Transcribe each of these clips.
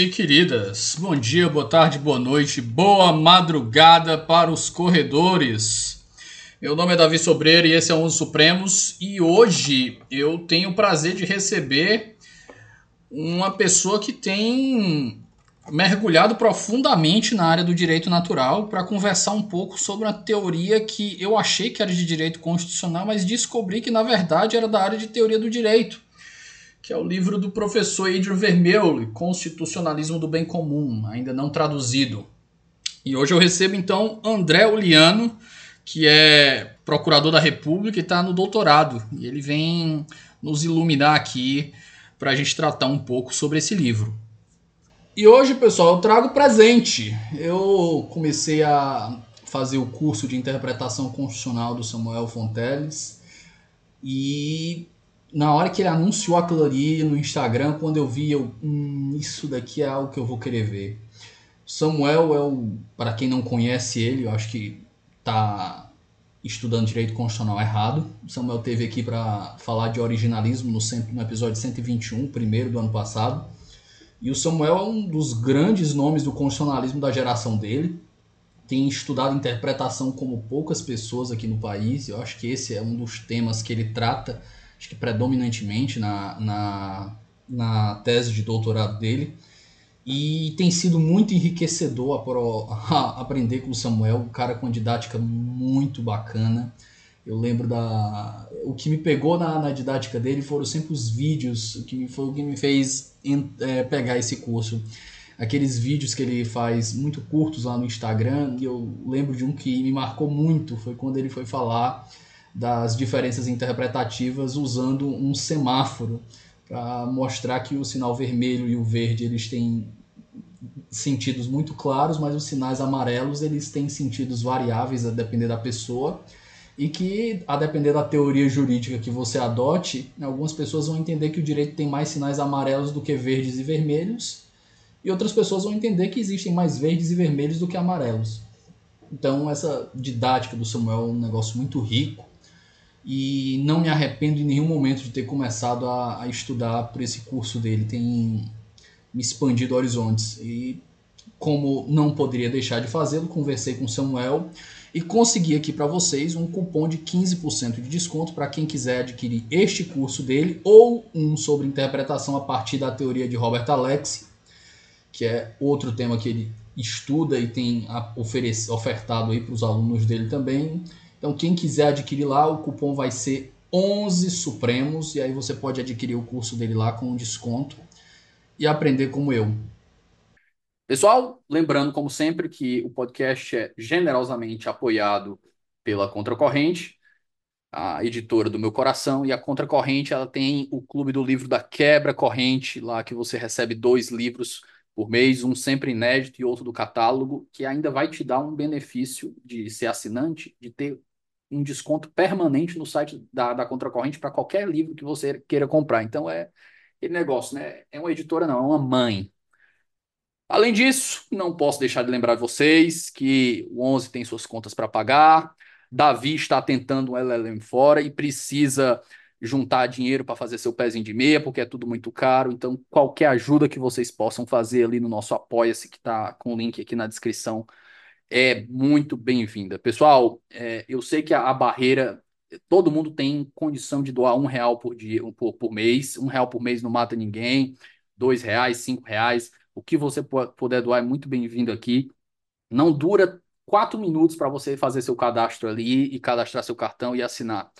E queridas, bom dia, boa tarde, boa noite, boa madrugada para os corredores. Meu nome é Davi Sobreira e esse é o Onze Supremos. E hoje eu tenho o prazer de receber uma pessoa que tem mergulhado profundamente na área do direito natural para conversar um pouco sobre uma teoria que eu achei que era de direito constitucional, mas descobri que na verdade era da área de teoria do direito que é o livro do professor Adrian Vermeulen, Constitucionalismo do Bem Comum, ainda não traduzido. E hoje eu recebo então André Uliano, que é procurador da República e está no doutorado. E ele vem nos iluminar aqui para a gente tratar um pouco sobre esse livro. E hoje, pessoal, eu trago presente. Eu comecei a fazer o curso de interpretação constitucional do Samuel Fonteles e na hora que ele anunciou aquilo ali no Instagram, quando eu vi, eu, hum, isso daqui é algo que eu vou querer ver. Samuel é o, para quem não conhece ele, eu acho que tá estudando direito constitucional errado. Samuel teve aqui para falar de originalismo no, no episódio 121, primeiro do ano passado. E o Samuel é um dos grandes nomes do constitucionalismo da geração dele. Tem estudado interpretação como poucas pessoas aqui no país. Eu acho que esse é um dos temas que ele trata acho que predominantemente na, na, na tese de doutorado dele. E tem sido muito enriquecedor a, a aprender com o Samuel, um cara com didática muito bacana. Eu lembro da. O que me pegou na, na didática dele foram sempre os vídeos, o que me, foi o que me fez é, pegar esse curso. Aqueles vídeos que ele faz muito curtos lá no Instagram, e eu lembro de um que me marcou muito, foi quando ele foi falar das diferenças interpretativas usando um semáforo para mostrar que o sinal vermelho e o verde eles têm sentidos muito claros, mas os sinais amarelos eles têm sentidos variáveis a depender da pessoa e que a depender da teoria jurídica que você adote, algumas pessoas vão entender que o direito tem mais sinais amarelos do que verdes e vermelhos e outras pessoas vão entender que existem mais verdes e vermelhos do que amarelos. Então essa didática do Samuel é um negócio muito rico e não me arrependo em nenhum momento de ter começado a, a estudar por esse curso dele. Tem me expandido horizontes e como não poderia deixar de fazê-lo, conversei com Samuel e consegui aqui para vocês um cupom de 15% de desconto para quem quiser adquirir este curso dele ou um sobre interpretação a partir da teoria de Robert Alexi, que é outro tema que ele estuda e tem ofertado aí para os alunos dele também. Então, quem quiser adquirir lá, o cupom vai ser 11 Supremos, e aí você pode adquirir o curso dele lá com um desconto e aprender como eu. Pessoal, lembrando, como sempre, que o podcast é generosamente apoiado pela Contracorrente, a editora do meu coração, e a Contracorrente ela tem o Clube do Livro da Quebra Corrente, lá que você recebe dois livros por mês, um sempre inédito e outro do catálogo, que ainda vai te dar um benefício de ser assinante, de ter um desconto permanente no site da, da Contracorrente para qualquer livro que você queira comprar. Então é aquele negócio, né? É uma editora, não, é uma mãe. Além disso, não posso deixar de lembrar vocês que o 11 tem suas contas para pagar. Davi está tentando um LLM fora e precisa juntar dinheiro para fazer seu pezinho de meia, porque é tudo muito caro. Então, qualquer ajuda que vocês possam fazer ali no nosso Apoia-se, que está com o link aqui na descrição, é muito bem-vinda. Pessoal, é, eu sei que a, a, barreira, todo mundo tem condição de doar um real por dia, um, por, por mês. Um real por mês não mata ninguém. Dois reais, cinco reais. O que você puder doar é muito bem-vindo aqui. Não dura quatro minutos para você fazer seu cadastro ali e cadastrar seu cartão e assinar.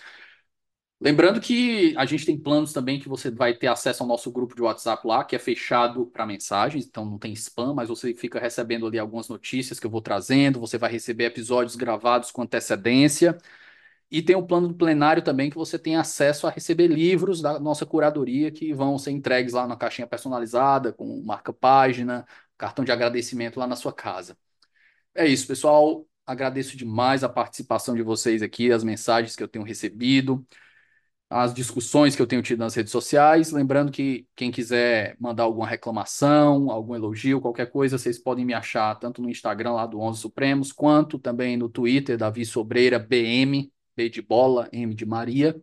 Lembrando que a gente tem planos também que você vai ter acesso ao nosso grupo de WhatsApp lá, que é fechado para mensagens, então não tem spam, mas você fica recebendo ali algumas notícias que eu vou trazendo, você vai receber episódios gravados com antecedência. E tem o plano do plenário também, que você tem acesso a receber livros da nossa curadoria que vão ser entregues lá na caixinha personalizada, com marca-página, cartão de agradecimento lá na sua casa. É isso, pessoal. Agradeço demais a participação de vocês aqui, as mensagens que eu tenho recebido as discussões que eu tenho tido nas redes sociais. Lembrando que quem quiser mandar alguma reclamação, algum elogio, qualquer coisa, vocês podem me achar tanto no Instagram lá do 11 Supremos, quanto também no Twitter, Davi Sobreira, BM, B de bola, M de Maria.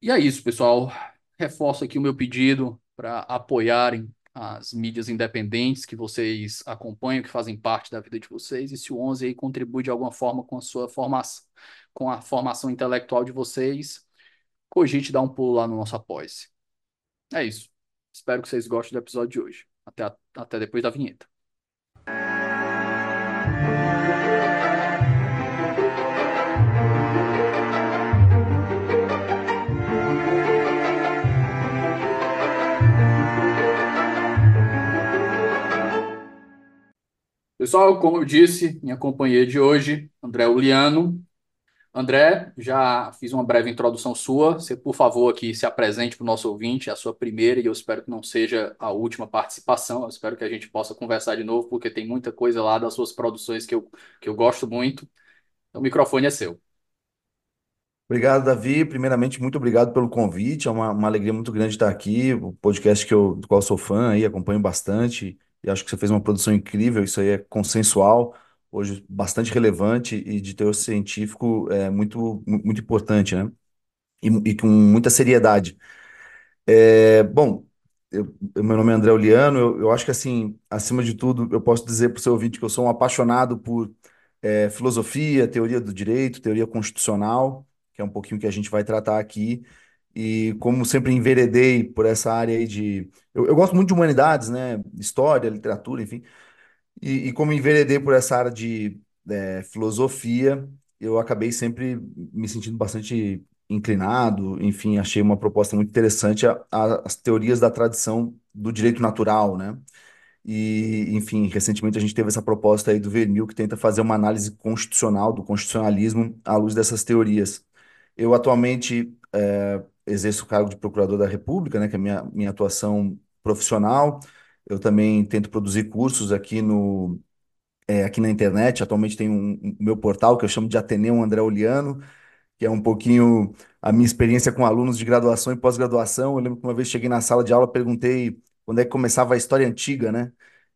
E é isso, pessoal. Reforço aqui o meu pedido para apoiarem as mídias independentes que vocês acompanham, que fazem parte da vida de vocês, e se o 11 aí contribui de alguma forma com a sua formação, com a formação intelectual de vocês, cogite dar um pulo lá no nosso apoia-se. É isso. Espero que vocês gostem do episódio de hoje. Até, até depois da vinheta. Pessoal, como eu disse, minha companhia de hoje, André Uliano. André, já fiz uma breve introdução sua. Você, por favor, aqui se apresente para o nosso ouvinte, a sua primeira, e eu espero que não seja a última participação. Eu espero que a gente possa conversar de novo, porque tem muita coisa lá das suas produções que eu, que eu gosto muito. Então, o microfone é seu. Obrigado, Davi. Primeiramente, muito obrigado pelo convite. É uma, uma alegria muito grande estar aqui. O podcast que eu, do qual eu sou fã aí, acompanho bastante e acho que você fez uma produção incrível, isso aí é consensual, hoje bastante relevante e de teor científico é muito, muito importante, né? E, e com muita seriedade. É, bom, eu, meu nome é André Oliano, eu, eu acho que assim, acima de tudo, eu posso dizer para o seu ouvinte que eu sou um apaixonado por é, filosofia, teoria do direito, teoria constitucional, que é um pouquinho que a gente vai tratar aqui. E como sempre enveredei por essa área aí de. Eu, eu gosto muito de humanidades, né? História, literatura, enfim. E, e como enveredei por essa área de é, filosofia, eu acabei sempre me sentindo bastante inclinado. Enfim, achei uma proposta muito interessante a, a, as teorias da tradição do direito natural, né? E, enfim, recentemente a gente teve essa proposta aí do Vermil que tenta fazer uma análise constitucional, do constitucionalismo, à luz dessas teorias. Eu atualmente é, exerço o cargo de procurador da República, né, que é a minha, minha atuação profissional. Eu também tento produzir cursos aqui no é, aqui na internet. Atualmente tem um, um meu portal que eu chamo de Ateneu André Oliano, que é um pouquinho a minha experiência com alunos de graduação e pós-graduação. Eu lembro que uma vez cheguei na sala de aula, perguntei quando é que começava a história antiga, né?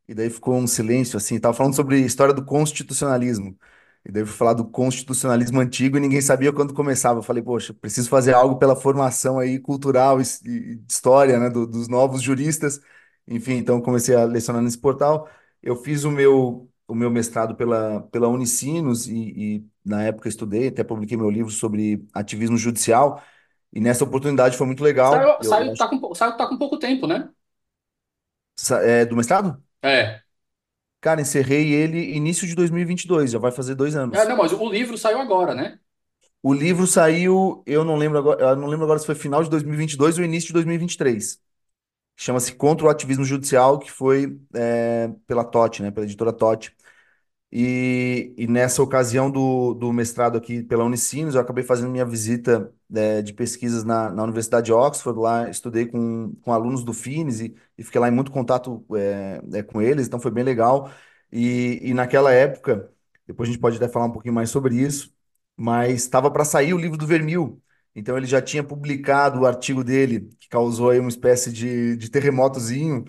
E daí ficou um silêncio assim. Estava falando sobre história do constitucionalismo. E daí eu fui falar do constitucionalismo antigo e ninguém sabia quando começava. Eu falei, poxa, preciso fazer algo pela formação aí cultural e, e história, né, do, dos novos juristas. Enfim, então comecei a lecionar nesse portal. Eu fiz o meu o meu mestrado pela pela Unicinos e, e na época estudei, até publiquei meu livro sobre ativismo judicial. E nessa oportunidade foi muito legal. Saiu, saiu, tá com, saiu, tá com pouco tempo, né? É, do mestrado? É. Cara, encerrei ele início de 2022, já vai fazer dois anos. É, não, mas o livro saiu agora, né? O livro saiu, eu não lembro agora, eu não lembro agora se foi final de 2022 ou início de 2023. Chama-se Contra o Ativismo Judicial, que foi é, pela TOT, né, pela editora TOT. E, e, nessa ocasião do, do mestrado aqui pela Unicinos, eu acabei fazendo minha visita é, de pesquisas na, na Universidade de Oxford. Lá estudei com, com alunos do FINES e, e fiquei lá em muito contato é, é, com eles, então foi bem legal. E, e naquela época, depois a gente pode até falar um pouquinho mais sobre isso, mas estava para sair o livro do Vermil. Então ele já tinha publicado o artigo dele, que causou aí uma espécie de, de terremotozinho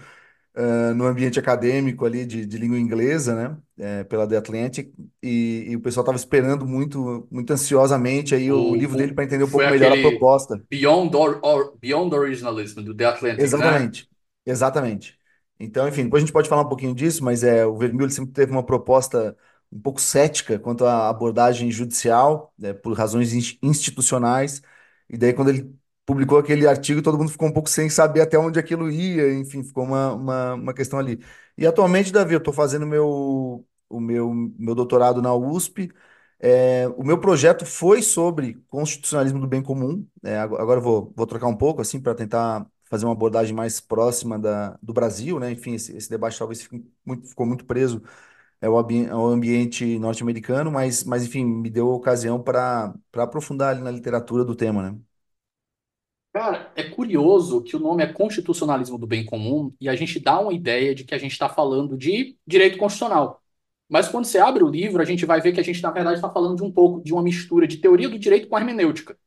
uh, no ambiente acadêmico ali de, de língua inglesa, né, é, pela The Atlantic, e, e o pessoal estava esperando muito, muito ansiosamente aí o, o livro dele para entender um pouco melhor a proposta. Beyond, or, or, Beyond Originalism, do The Atlantic, né? Exatamente, né? exatamente. Então, enfim, depois a gente pode falar um pouquinho disso, mas é, o Vermil sempre teve uma proposta um pouco cética quanto à abordagem judicial, né, por razões institucionais, e daí quando ele publicou aquele artigo, todo mundo ficou um pouco sem saber até onde aquilo ia, enfim, ficou uma, uma, uma questão ali. E atualmente, Davi, eu estou fazendo meu, o meu, meu doutorado na USP. É, o meu projeto foi sobre constitucionalismo do bem comum. É, agora eu vou, vou trocar um pouco, assim, para tentar fazer uma abordagem mais próxima da, do Brasil, né? Enfim, esse, esse debate talvez muito, ficou muito preso ao, ao ambiente norte-americano, mas, mas, enfim, me deu ocasião para aprofundar ali na literatura do tema, né? Cara, é curioso que o nome é Constitucionalismo do Bem Comum e a gente dá uma ideia de que a gente está falando de direito constitucional. Mas quando você abre o livro, a gente vai ver que a gente, na verdade, está falando de um pouco de uma mistura de teoria do direito com hermenêutica.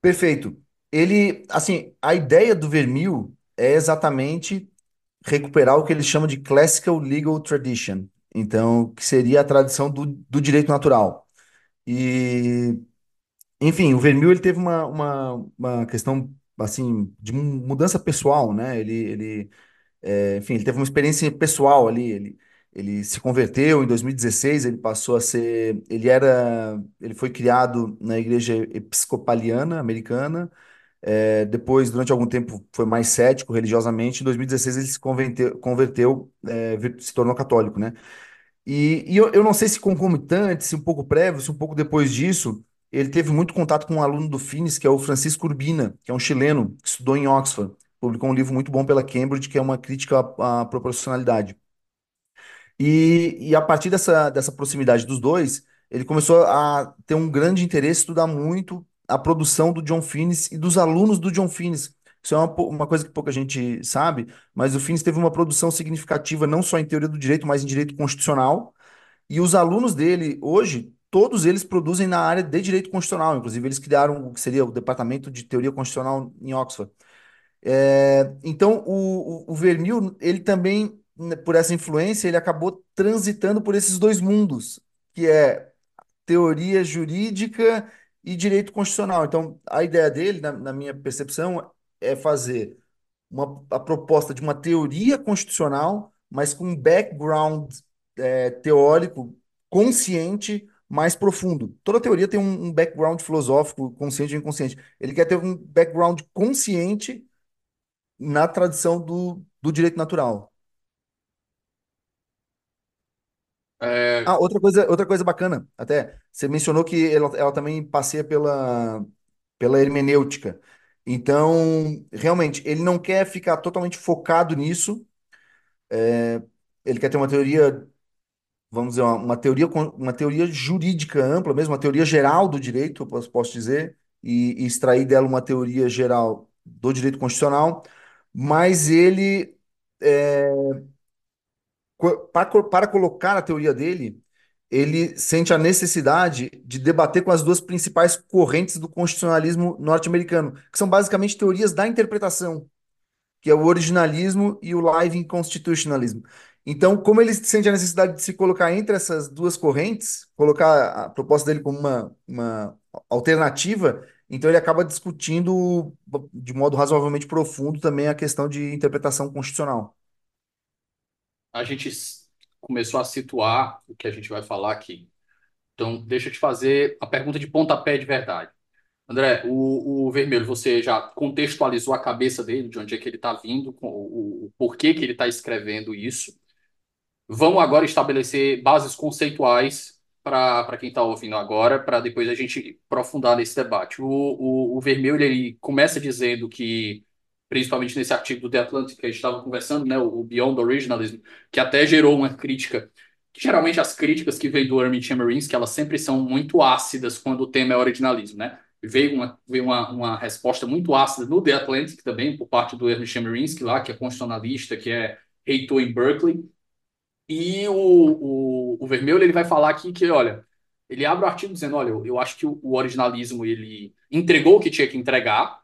Perfeito. Ele, assim, a ideia do Vermil é exatamente recuperar o que ele chama de Classical Legal Tradition. Então, que seria a tradição do, do direito natural. E enfim, o Vermil ele teve uma, uma, uma questão assim, de mudança pessoal, né? Ele, ele é, enfim, ele teve uma experiência pessoal ali. Ele, ele se converteu em 2016. Ele passou a ser, ele era, ele foi criado na igreja episcopaliana americana. É, depois, durante algum tempo, foi mais cético religiosamente. Em 2016, ele se converteu, converteu é, se tornou católico, né? E, e eu, eu não sei se concomitante, se um pouco prévio, se um pouco depois disso, ele teve muito contato com um aluno do Finis, que é o Francisco Urbina, que é um chileno que estudou em Oxford. Publicou um livro muito bom pela Cambridge, que é uma crítica à, à proporcionalidade. E, e a partir dessa, dessa proximidade dos dois, ele começou a ter um grande interesse, estudar muito a produção do John Finnis e dos alunos do John Finnis. Isso é uma, uma coisa que pouca gente sabe, mas o Finnis teve uma produção significativa não só em teoria do direito, mas em direito constitucional. E os alunos dele, hoje, todos eles produzem na área de direito constitucional. Inclusive, eles criaram o que seria o Departamento de Teoria Constitucional em Oxford. É, então, o, o, o Vermil, ele também, né, por essa influência, ele acabou transitando por esses dois mundos, que é teoria jurídica e direito constitucional. Então, a ideia dele, na, na minha percepção, é fazer uma, a proposta de uma teoria constitucional, mas com um background é, teórico consciente mais profundo. Toda teoria tem um, background filosófico, consciente ou inconsciente. Ele quer ter um background consciente na tradição do, do direito natural. É, Ah, outra coisa, outra coisa bacana, até, você mencionou que ela, ela também passeia pela, pela hermenêutica. Então, realmente, ele não quer ficar totalmente focado nisso. É, ele quer ter uma teoria, vamos dizer, uma, uma teoria, uma teoria jurídica ampla mesmo, uma teoria geral do direito, posso, posso dizer, e, e extrair dela uma teoria geral do direito constitucional, mas ele, é, para, para colocar a teoria dele, ele sente a necessidade de debater com as duas principais correntes do constitucionalismo norte-americano, que são basicamente teorias da interpretação, que é o originalismo e o living constitutionalism. Então, como ele sente a necessidade de se colocar entre essas duas correntes, colocar a proposta dele como uma, uma alternativa, então ele acaba discutindo de modo razoavelmente profundo também a questão de interpretação constitucional. A gente começou a situar o que a gente vai falar aqui. Então, deixa eu te fazer a pergunta de pontapé de verdade. André, o, o Vermelho, você já contextualizou a cabeça dele, de onde é que ele está vindo, o, o porquê que ele está escrevendo isso. Vamos agora estabelecer bases conceituais para para quem está ouvindo agora, para depois a gente aprofundar nesse debate. O, o, o Vermelho ele começa dizendo que, principalmente nesse artigo do The Atlantic que a gente estava conversando, né, o Beyond Originalism, que até gerou uma crítica, geralmente as críticas que vêm do Chemerinsky, que elas sempre são muito ácidas quando o tema é originalismo, né? Veio uma, veio uma, uma resposta muito ácida no The Atlantic também, por parte do Armin Chemerinsky lá, que é constitucionalista, que é reitor em Berkeley, e o, o, o Vermelho ele vai falar aqui que, olha, ele abre o artigo dizendo, olha, eu, eu acho que o, o originalismo ele entregou o que tinha que entregar,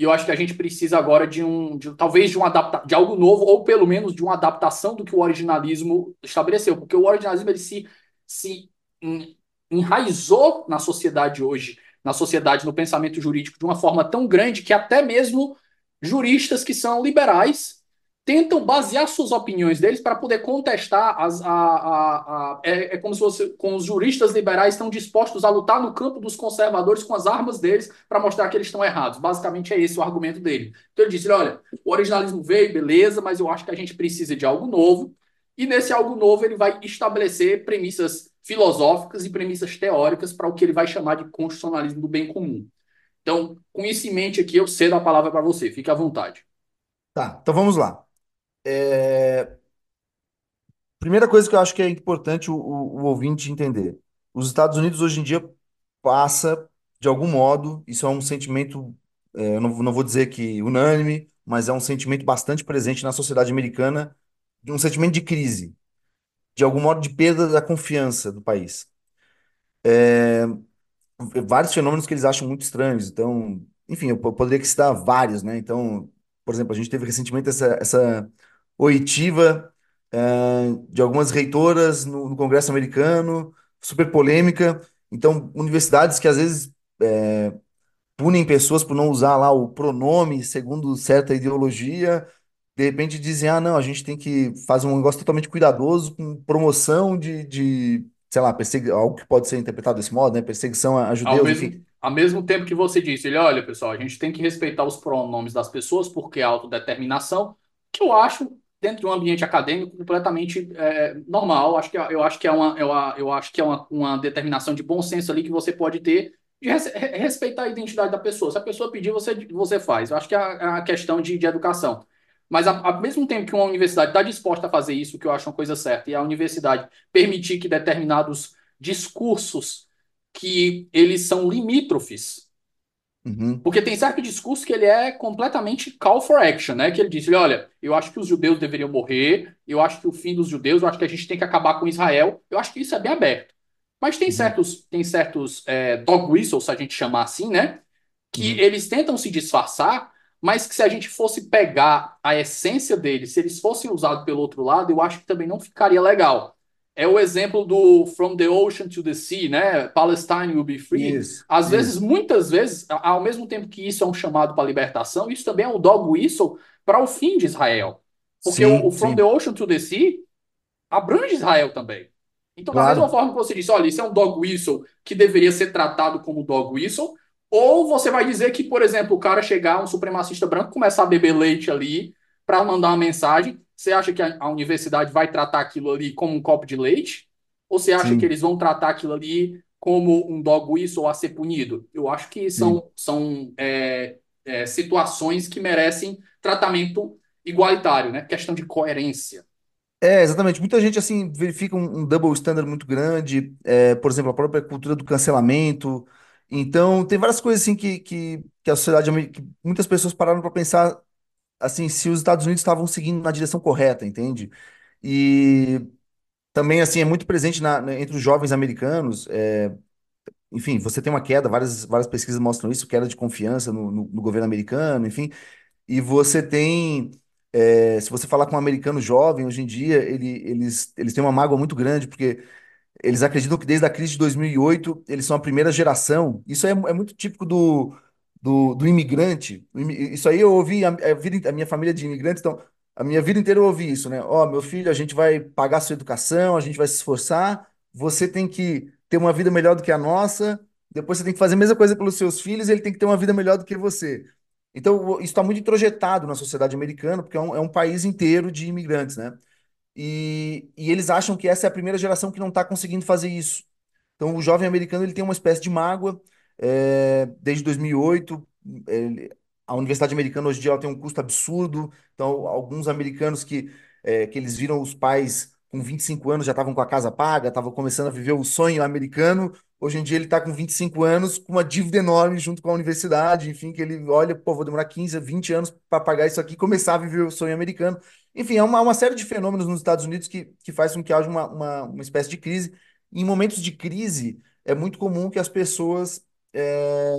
e eu acho que a gente precisa agora de um, de, talvez de um adapta, de algo novo, ou pelo menos de uma adaptação do que o originalismo estabeleceu, porque o originalismo ele se, se en- enraizou na sociedade hoje, na sociedade, no pensamento jurídico, de uma forma tão grande que até mesmo juristas que são liberais tentam basear suas opiniões deles para poder contestar as, a, a, a- é, é como se fosse com os juristas liberais estão dispostos a lutar no campo dos conservadores com as armas deles para mostrar que eles estão errados. Basicamente é esse o argumento dele. Então ele disse: olha, o originalismo veio, beleza, mas eu acho que a gente precisa de algo novo. E nesse algo novo ele vai estabelecer premissas filosóficas e premissas teóricas para o que ele vai chamar de constitucionalismo do bem comum. Então, com isso em mente aqui, eu cedo a palavra para você. Fique à vontade. Tá, então vamos lá. É, Primeira coisa que eu acho que é importante o, o, o ouvinte entender. Os Estados Unidos hoje em dia passa, de algum modo, isso é um sentimento, é, eu não, não vou dizer que unânime, mas é um sentimento bastante presente na sociedade americana, de um sentimento de crise, de algum modo de perda da confiança do país. Vários fenômenos que eles acham muito estranhos. Então, enfim, eu po- poderia citar vários, né? Então, por exemplo, a gente teve recentemente essa, essa oitiva eh, de algumas reitoras no, no Congresso americano, super polêmica. Então, universidades que às vezes punem pessoas por não usar lá o pronome segundo certa ideologia, de repente dizem, ah, não, a gente tem que fazer um negócio totalmente cuidadoso com promoção de, de sei lá, persegui- algo que pode ser interpretado desse modo, né? Perseguição a, a Ao judeus, mesmo, enfim. ao mesmo tempo que você disse, ele, olha, pessoal, a gente tem que respeitar os pronomes das pessoas porque é autodeterminação, que eu acho, dentro de um ambiente acadêmico, completamente é, normal. Acho que, eu acho que é, uma, eu, eu acho que é uma, uma determinação de bom senso ali que você pode ter de res- re- respeitar a identidade da pessoa. Se a pessoa pedir, você, você faz. Eu acho que é a, é questão de, de educação. Mas, ao mesmo tempo que uma universidade está disposta a fazer isso, que eu acho uma coisa certa, e a universidade permitir que determinados discursos que eles são limítrofes. Uhum, Porque tem certo discurso que ele é completamente call for action, né? Que ele diz, olha, eu acho que os judeus deveriam morrer, eu acho que o fim dos judeus, eu acho que a gente tem que acabar com Israel. Eu acho que isso é bem aberto. Mas tem uhum, certos, tem certos é, dog whistles, se a gente chamar assim, né? Que uhum. eles tentam se disfarçar, mas que se a gente fosse pegar a essência deles, se eles fossem usados pelo outro lado, eu acho que também não ficaria legal. É o exemplo do From the Ocean to the Sea, né? Palestine will be free. Isso, Às vezes, isso. muitas vezes, ao mesmo tempo que isso é um chamado para a libertação, isso também é um dog whistle para o fim de Israel. Porque o, o Sim, From the sim, Ocean to the Sea abrange Israel também. Então, da mesma claro. forma que você disse, olha, isso é um dog whistle que deveria ser tratado como dog whistle, ou você vai dizer que, por exemplo, o cara chegar, um supremacista branco, começar a beber leite ali para mandar uma mensagem, você acha que a, a universidade vai tratar aquilo ali como um copo de leite? Ou você acha que Sim, eles vão tratar aquilo ali como um dog whistle a ser punido? Eu acho que sim. são, são é, é, situações que merecem tratamento igualitário, né? Questão de coerência. É, exatamente. Muita gente, assim, verifica um, um double standard muito grande, é, por exemplo, a própria cultura do cancelamento. Então, tem várias coisas, assim, que, que, que a sociedade, que muitas pessoas pararam para pensar, assim, se os Estados Unidos estavam seguindo na direção correta, entende? E também, assim, é muito presente na, entre os jovens americanos. é, enfim, você tem uma queda, várias, várias pesquisas mostram isso, queda de confiança no, no, no governo americano, enfim. E você tem, é, se você falar com um americano jovem, hoje em dia, ele, eles, eles têm uma mágoa muito grande, porque eles acreditam que desde a crise de 2008 eles são a primeira geração. Isso é, é muito típico do, do, do imigrante. Isso aí eu ouvi a, a vida, a minha família de imigrantes, então a minha vida inteira eu ouvi isso, né? Ó, meu filho, a gente vai pagar sua educação, a gente vai se esforçar, você tem que ter uma vida melhor do que a nossa, depois você tem que fazer a mesma coisa pelos seus filhos, ele tem que ter uma vida melhor do que você. Então, isso está muito introjetado na sociedade americana, porque é um, é um país inteiro de imigrantes, né? E, e eles acham que essa é a primeira geração que não está conseguindo fazer isso. Então, o jovem americano ele tem uma espécie de mágoa. É, desde 2008, ele- a Universidade Americana hoje em dia ela tem um custo absurdo. Então, alguns americanos que, é, que eles viram os pais com 25 anos já estavam com a casa paga, estavam começando a viver o sonho americano. Hoje em dia ele está com 25 anos, com uma dívida enorme junto com a universidade. Enfim, que ele olha, pô, vou demorar 15, 20 anos para pagar isso aqui e começar a viver o sonho americano. Enfim, é uma, uma série de fenômenos nos Estados Unidos que, que faz com que haja uma, uma, uma espécie de crise. Em momentos de crise, é muito comum que as pessoas é,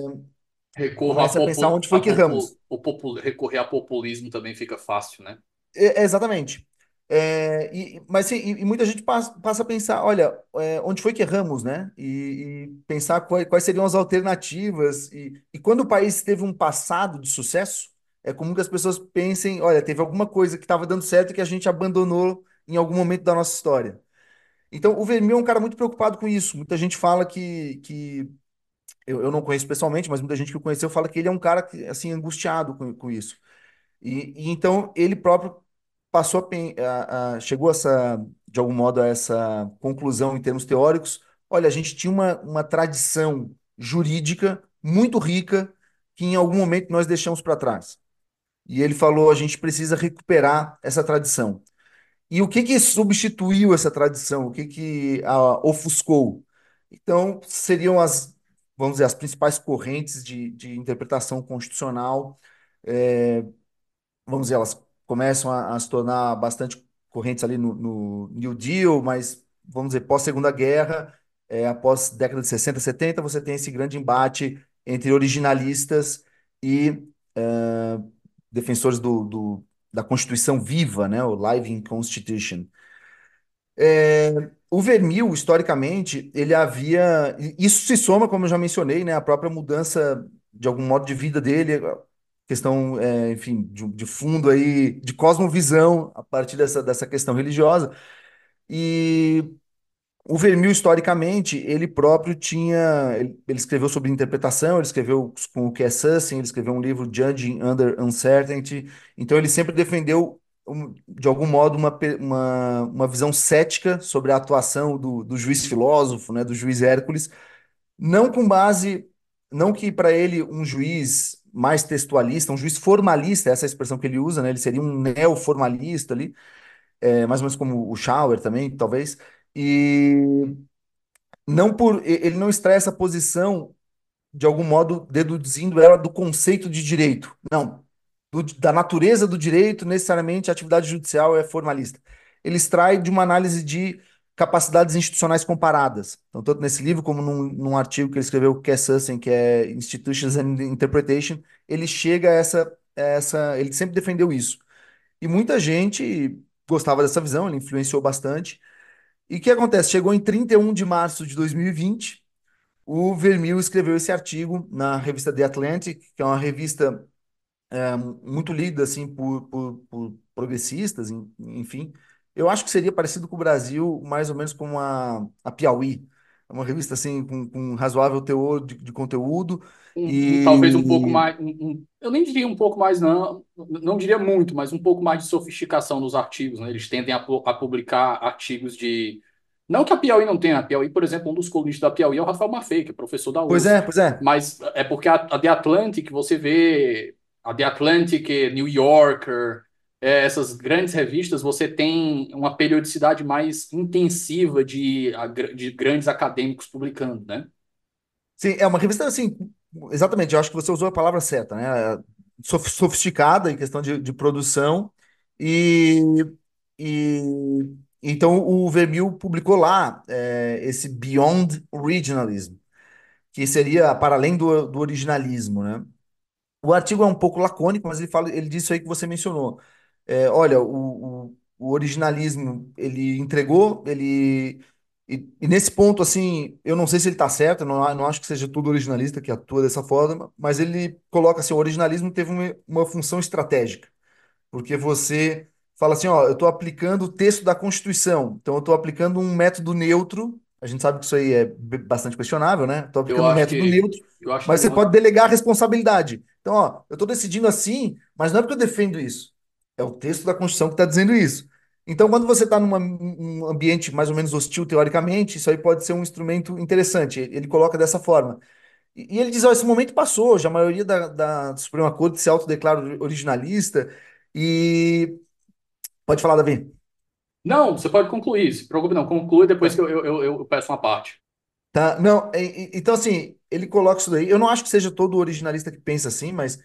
Recorro a, comecem a pensar onde a foi que popu, erramos. o recorrer a populismo também fica fácil, né? É, é, exatamente. É, e, mas sim, e, e muita gente passa, passa a pensar, olha, é, onde foi que erramos, né? E, e pensar quais, quais seriam as alternativas. E, e quando o país teve um passado de sucesso, é comum que as pessoas pensem, olha, teve alguma coisa que estava dando certo e que a gente abandonou em algum momento da nossa história. Então, o Vermil é um cara muito preocupado com isso. Muita gente fala que, que eu, eu não conheço pessoalmente, mas muita gente que o conheceu fala que ele é um cara assim angustiado com, com isso. E, e então ele próprio passou a- a- chegou a essa, de algum modo, a essa conclusão em termos teóricos. Olha, a gente tinha uma, uma tradição jurídica muito rica que em algum momento nós deixamos para trás. E ele falou, a gente precisa recuperar essa tradição. E o que que substituiu essa tradição? O que que a, ofuscou? Então, seriam as, vamos dizer, as principais correntes de, de interpretação constitucional. É, vamos dizer, elas começam a, a se tornar bastante correntes ali no, no New Deal, mas, vamos dizer, pós-Segunda Guerra, é, após década de 60, 70, você tem esse grande embate entre originalistas e é, defensores do, do- da Constituição viva, né, o Living Constitution. É, o Vermil, historicamente, ele havia. Isso se soma, como eu já mencionei, né, à própria mudança de algum modo de vida dele, questão, é, enfim, de, de fundo aí, de cosmovisão a partir dessa, dessa questão religiosa. E o Vermeer, historicamente, ele próprio tinha. Ele, ele escreveu sobre interpretação, ele escreveu com o Cass Sussin, ele escreveu um livro Judging Under Uncertainty. Então, ele sempre defendeu, de algum modo, uma, uma, uma visão cética sobre a atuação do, do juiz filósofo, né, do juiz Hércules, não com base. Não que para ele um juiz mais textualista, um juiz formalista, essa é expressão que ele usa, né? Ele seria um neoformalista ali, é, mais ou menos como o Schauer também, talvez. E não por ele não extrai essa posição de algum modo deduzindo ela do conceito de direito. Não, do, da natureza do direito, necessariamente a atividade judicial é formalista. Ele extrai de uma análise de capacidades institucionais comparadas. Então, tanto nesse livro como num, num artigo que ele escreveu, que é Sussen, que é Institutions and Interpretation, ele chega a essa, essa, ele sempre defendeu isso. E muita gente gostava dessa visão, ele influenciou bastante. E o que acontece? Chegou em 31 de março de 2020, o Vermeil escreveu esse artigo na revista The Atlantic, que é uma revista é, muito lida assim por, por, por progressistas, enfim. Eu acho que seria parecido com o Brasil, mais ou menos como a, a Piauí. É uma revista assim com, com razoável teor de, de conteúdo Um- e talvez um pouco mais. um- um- eu nem diria um pouco mais, não. Não diria muito, mas um pouco mais de sofisticação nos artigos, né? Eles tendem a, a publicar artigos de. Não que a Piauí não tenha. A Piauí, por exemplo, um dos colunistas da Piauí é o Rafael Maffei, que é professor da pois USP. é, pois é. Mas é porque a, a The Atlantic, você vê a The Atlantic, New Yorker, é, essas grandes revistas, você tem uma periodicidade mais intensiva de, de grandes acadêmicos publicando, né? Sim, é uma revista assim, exatamente, eu acho que você usou a palavra certa, né? Sof- Sofisticada em questão de, de produção e, e então o Vermeil publicou lá é, esse Beyond Originalism, que seria para além do, do originalismo, né? O artigo é um pouco lacônico, mas ele fala, ele diz isso aí que você mencionou. É, olha, o, o, o originalismo ele entregou, ele e, e nesse ponto assim, eu não sei se ele está certo, não, não acho que seja todo originalista que atua dessa forma, mas ele coloca assim, o originalismo teve uma, uma função estratégica. Porque você fala assim, ó, eu estou aplicando o texto da Constituição, então eu estou aplicando um método neutro. A gente sabe que isso aí é bastante questionável, né? Estou aplicando um método que neutro, mas você não pode delegar a responsabilidade. Então, ó, eu estou decidindo assim, mas não é porque eu defendo isso. É o texto da Constituição que está dizendo isso. Então, quando você está num um ambiente mais ou menos hostil, teoricamente, isso aí pode ser um instrumento interessante. Ele coloca dessa forma. E e ele diz, ó, esse momento passou, já a maioria da, da Suprema Corte se autodeclara originalista, e Pode falar, Davi. Não, você pode concluir, se preocupe não, conclui depois que eu, eu, eu, peço uma parte. Tá, não, então assim, ele coloca isso daí. Eu não acho que seja todo originalista que pensa assim, mas,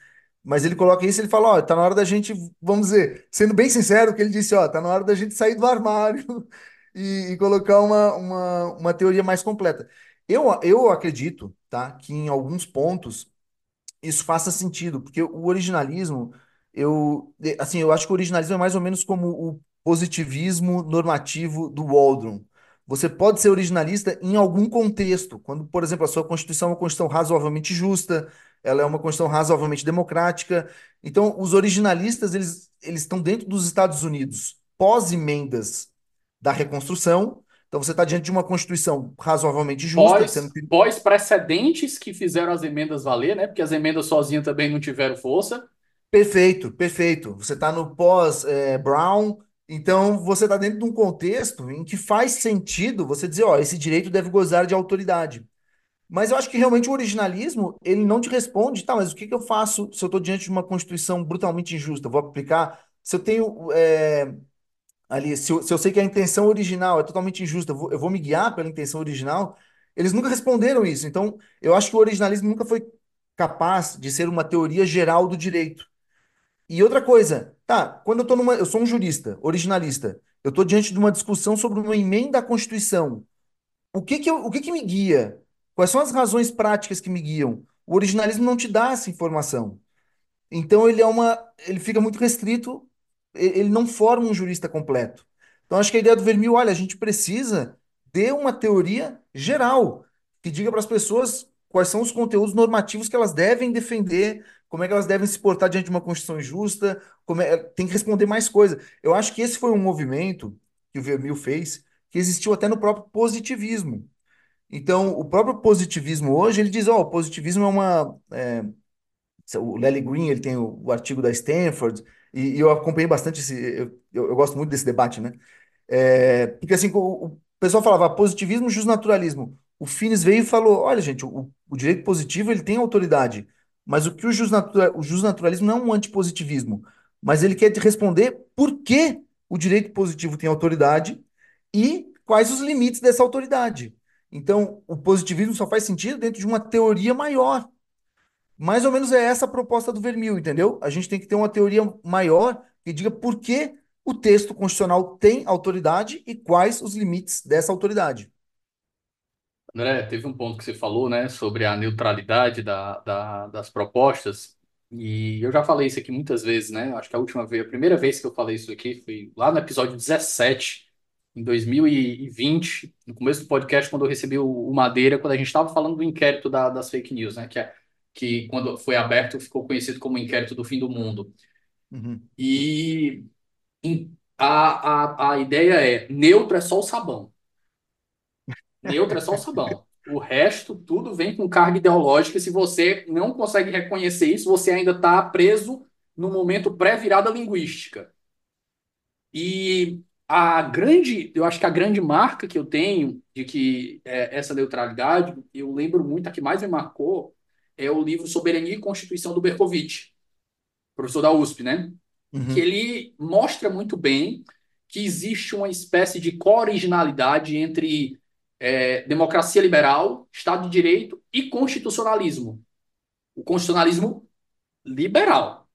mas ele coloca isso e ele fala, ó, tá na hora da gente, vamos dizer, sendo bem sincero, que ele disse, ó, tá na hora da gente sair do armário e, e colocar uma, uma, uma teoria mais completa. Eu, eu acredito, tá, que em alguns pontos isso faça sentido, porque o originalismo, eu, assim, eu acho que o originalismo é mais ou menos como o positivismo normativo do Waldron. Você pode ser originalista em algum contexto, quando, por exemplo, a sua Constituição é uma Constituição razoavelmente justa, ela é uma Constituição razoavelmente democrática. Então, os originalistas, eles, eles estão dentro dos Estados Unidos, pós-emendas da Reconstrução. Então, você está diante de uma Constituição razoavelmente justa, Pós, tem pós precedentes que fizeram as emendas valer, né? Porque as emendas sozinhas também não tiveram força. Perfeito, perfeito. Você está no pós-Brown, então você está dentro de um contexto em que faz sentido você dizer, ó, esse direito deve gozar de autoridade. Mas eu acho que realmente o originalismo, ele não te responde, tá, mas o que que eu faço se eu estou diante de uma Constituição brutalmente injusta? Vou aplicar. Se eu tenho é, ali, se eu, se eu sei que a intenção original é totalmente injusta, eu vou, eu vou me guiar pela intenção original. Eles nunca responderam isso. Então, eu acho que o originalismo nunca foi capaz de ser uma teoria geral do direito. E outra coisa, tá, quando eu tô numa, eu sou um jurista, originalista, eu tô diante de uma discussão sobre uma emenda à Constituição. O que que eu, o que que me guia? Quais são as razões práticas que me guiam? O originalismo não te dá essa informação. Então ele é uma, ele fica muito restrito, ele não forma um jurista completo. Então acho que a ideia do Vermil, olha, a gente precisa de uma teoria geral que diga para as pessoas quais são os conteúdos normativos que elas devem defender, como é que elas devem se portar diante de uma Constituição justa, como é, tem que responder mais coisas. Eu acho que esse foi um movimento que o Vermil fez, que existiu até no próprio positivismo. Então, o próprio positivismo hoje, ele diz, ó, o positivismo é uma... É, o Lely Green, ele tem o, o artigo da Stanford, e, e, eu acompanhei bastante esse... Eu, eu, eu, gosto muito desse debate, né? É, porque, assim, o, o pessoal falava positivismo, justnaturalismo. O Finis veio e falou, olha, gente, o, o direito positivo, ele tem autoridade, mas o que o, justnatura, o justnaturalismo não é um antipositivismo, mas ele quer responder por que o direito positivo tem autoridade e quais os limites dessa autoridade. Então, o positivismo só faz sentido dentro de uma teoria maior. Mais ou menos é essa a proposta do Vermil, entendeu? A gente tem que ter uma teoria maior que diga por que o texto constitucional tem autoridade e quais os limites dessa autoridade. André, teve um ponto que você falou, né, sobre a neutralidade da, da, das propostas, e eu já falei isso aqui muitas vezes, né? Acho que a última vez, a primeira vez que eu falei isso aqui foi lá no episódio 17, em 2020, no começo do podcast, quando eu recebi o, Madeira, quando a gente estava falando do inquérito da, das fake news, né? Que, é, que quando foi aberto ficou conhecido como o inquérito do fim do mundo. Uhum. E a, a, a ideia é: neutro é só o sabão. Neutro é só o sabão. O resto, tudo vem com carga ideológica. Se você não consegue reconhecer isso, você ainda está preso no momento pré-virada linguística. E a grande, eu acho que a grande marca que eu tenho de que é, essa neutralidade, eu lembro muito, a que mais me marcou é o livro Soberania e Constituição do Berkovitch, professor da USP, né? Uhum. Que ele mostra muito bem que existe uma espécie de co-originalidade entre é, democracia liberal, Estado de Direito e constitucionalismo. O constitucionalismo liberal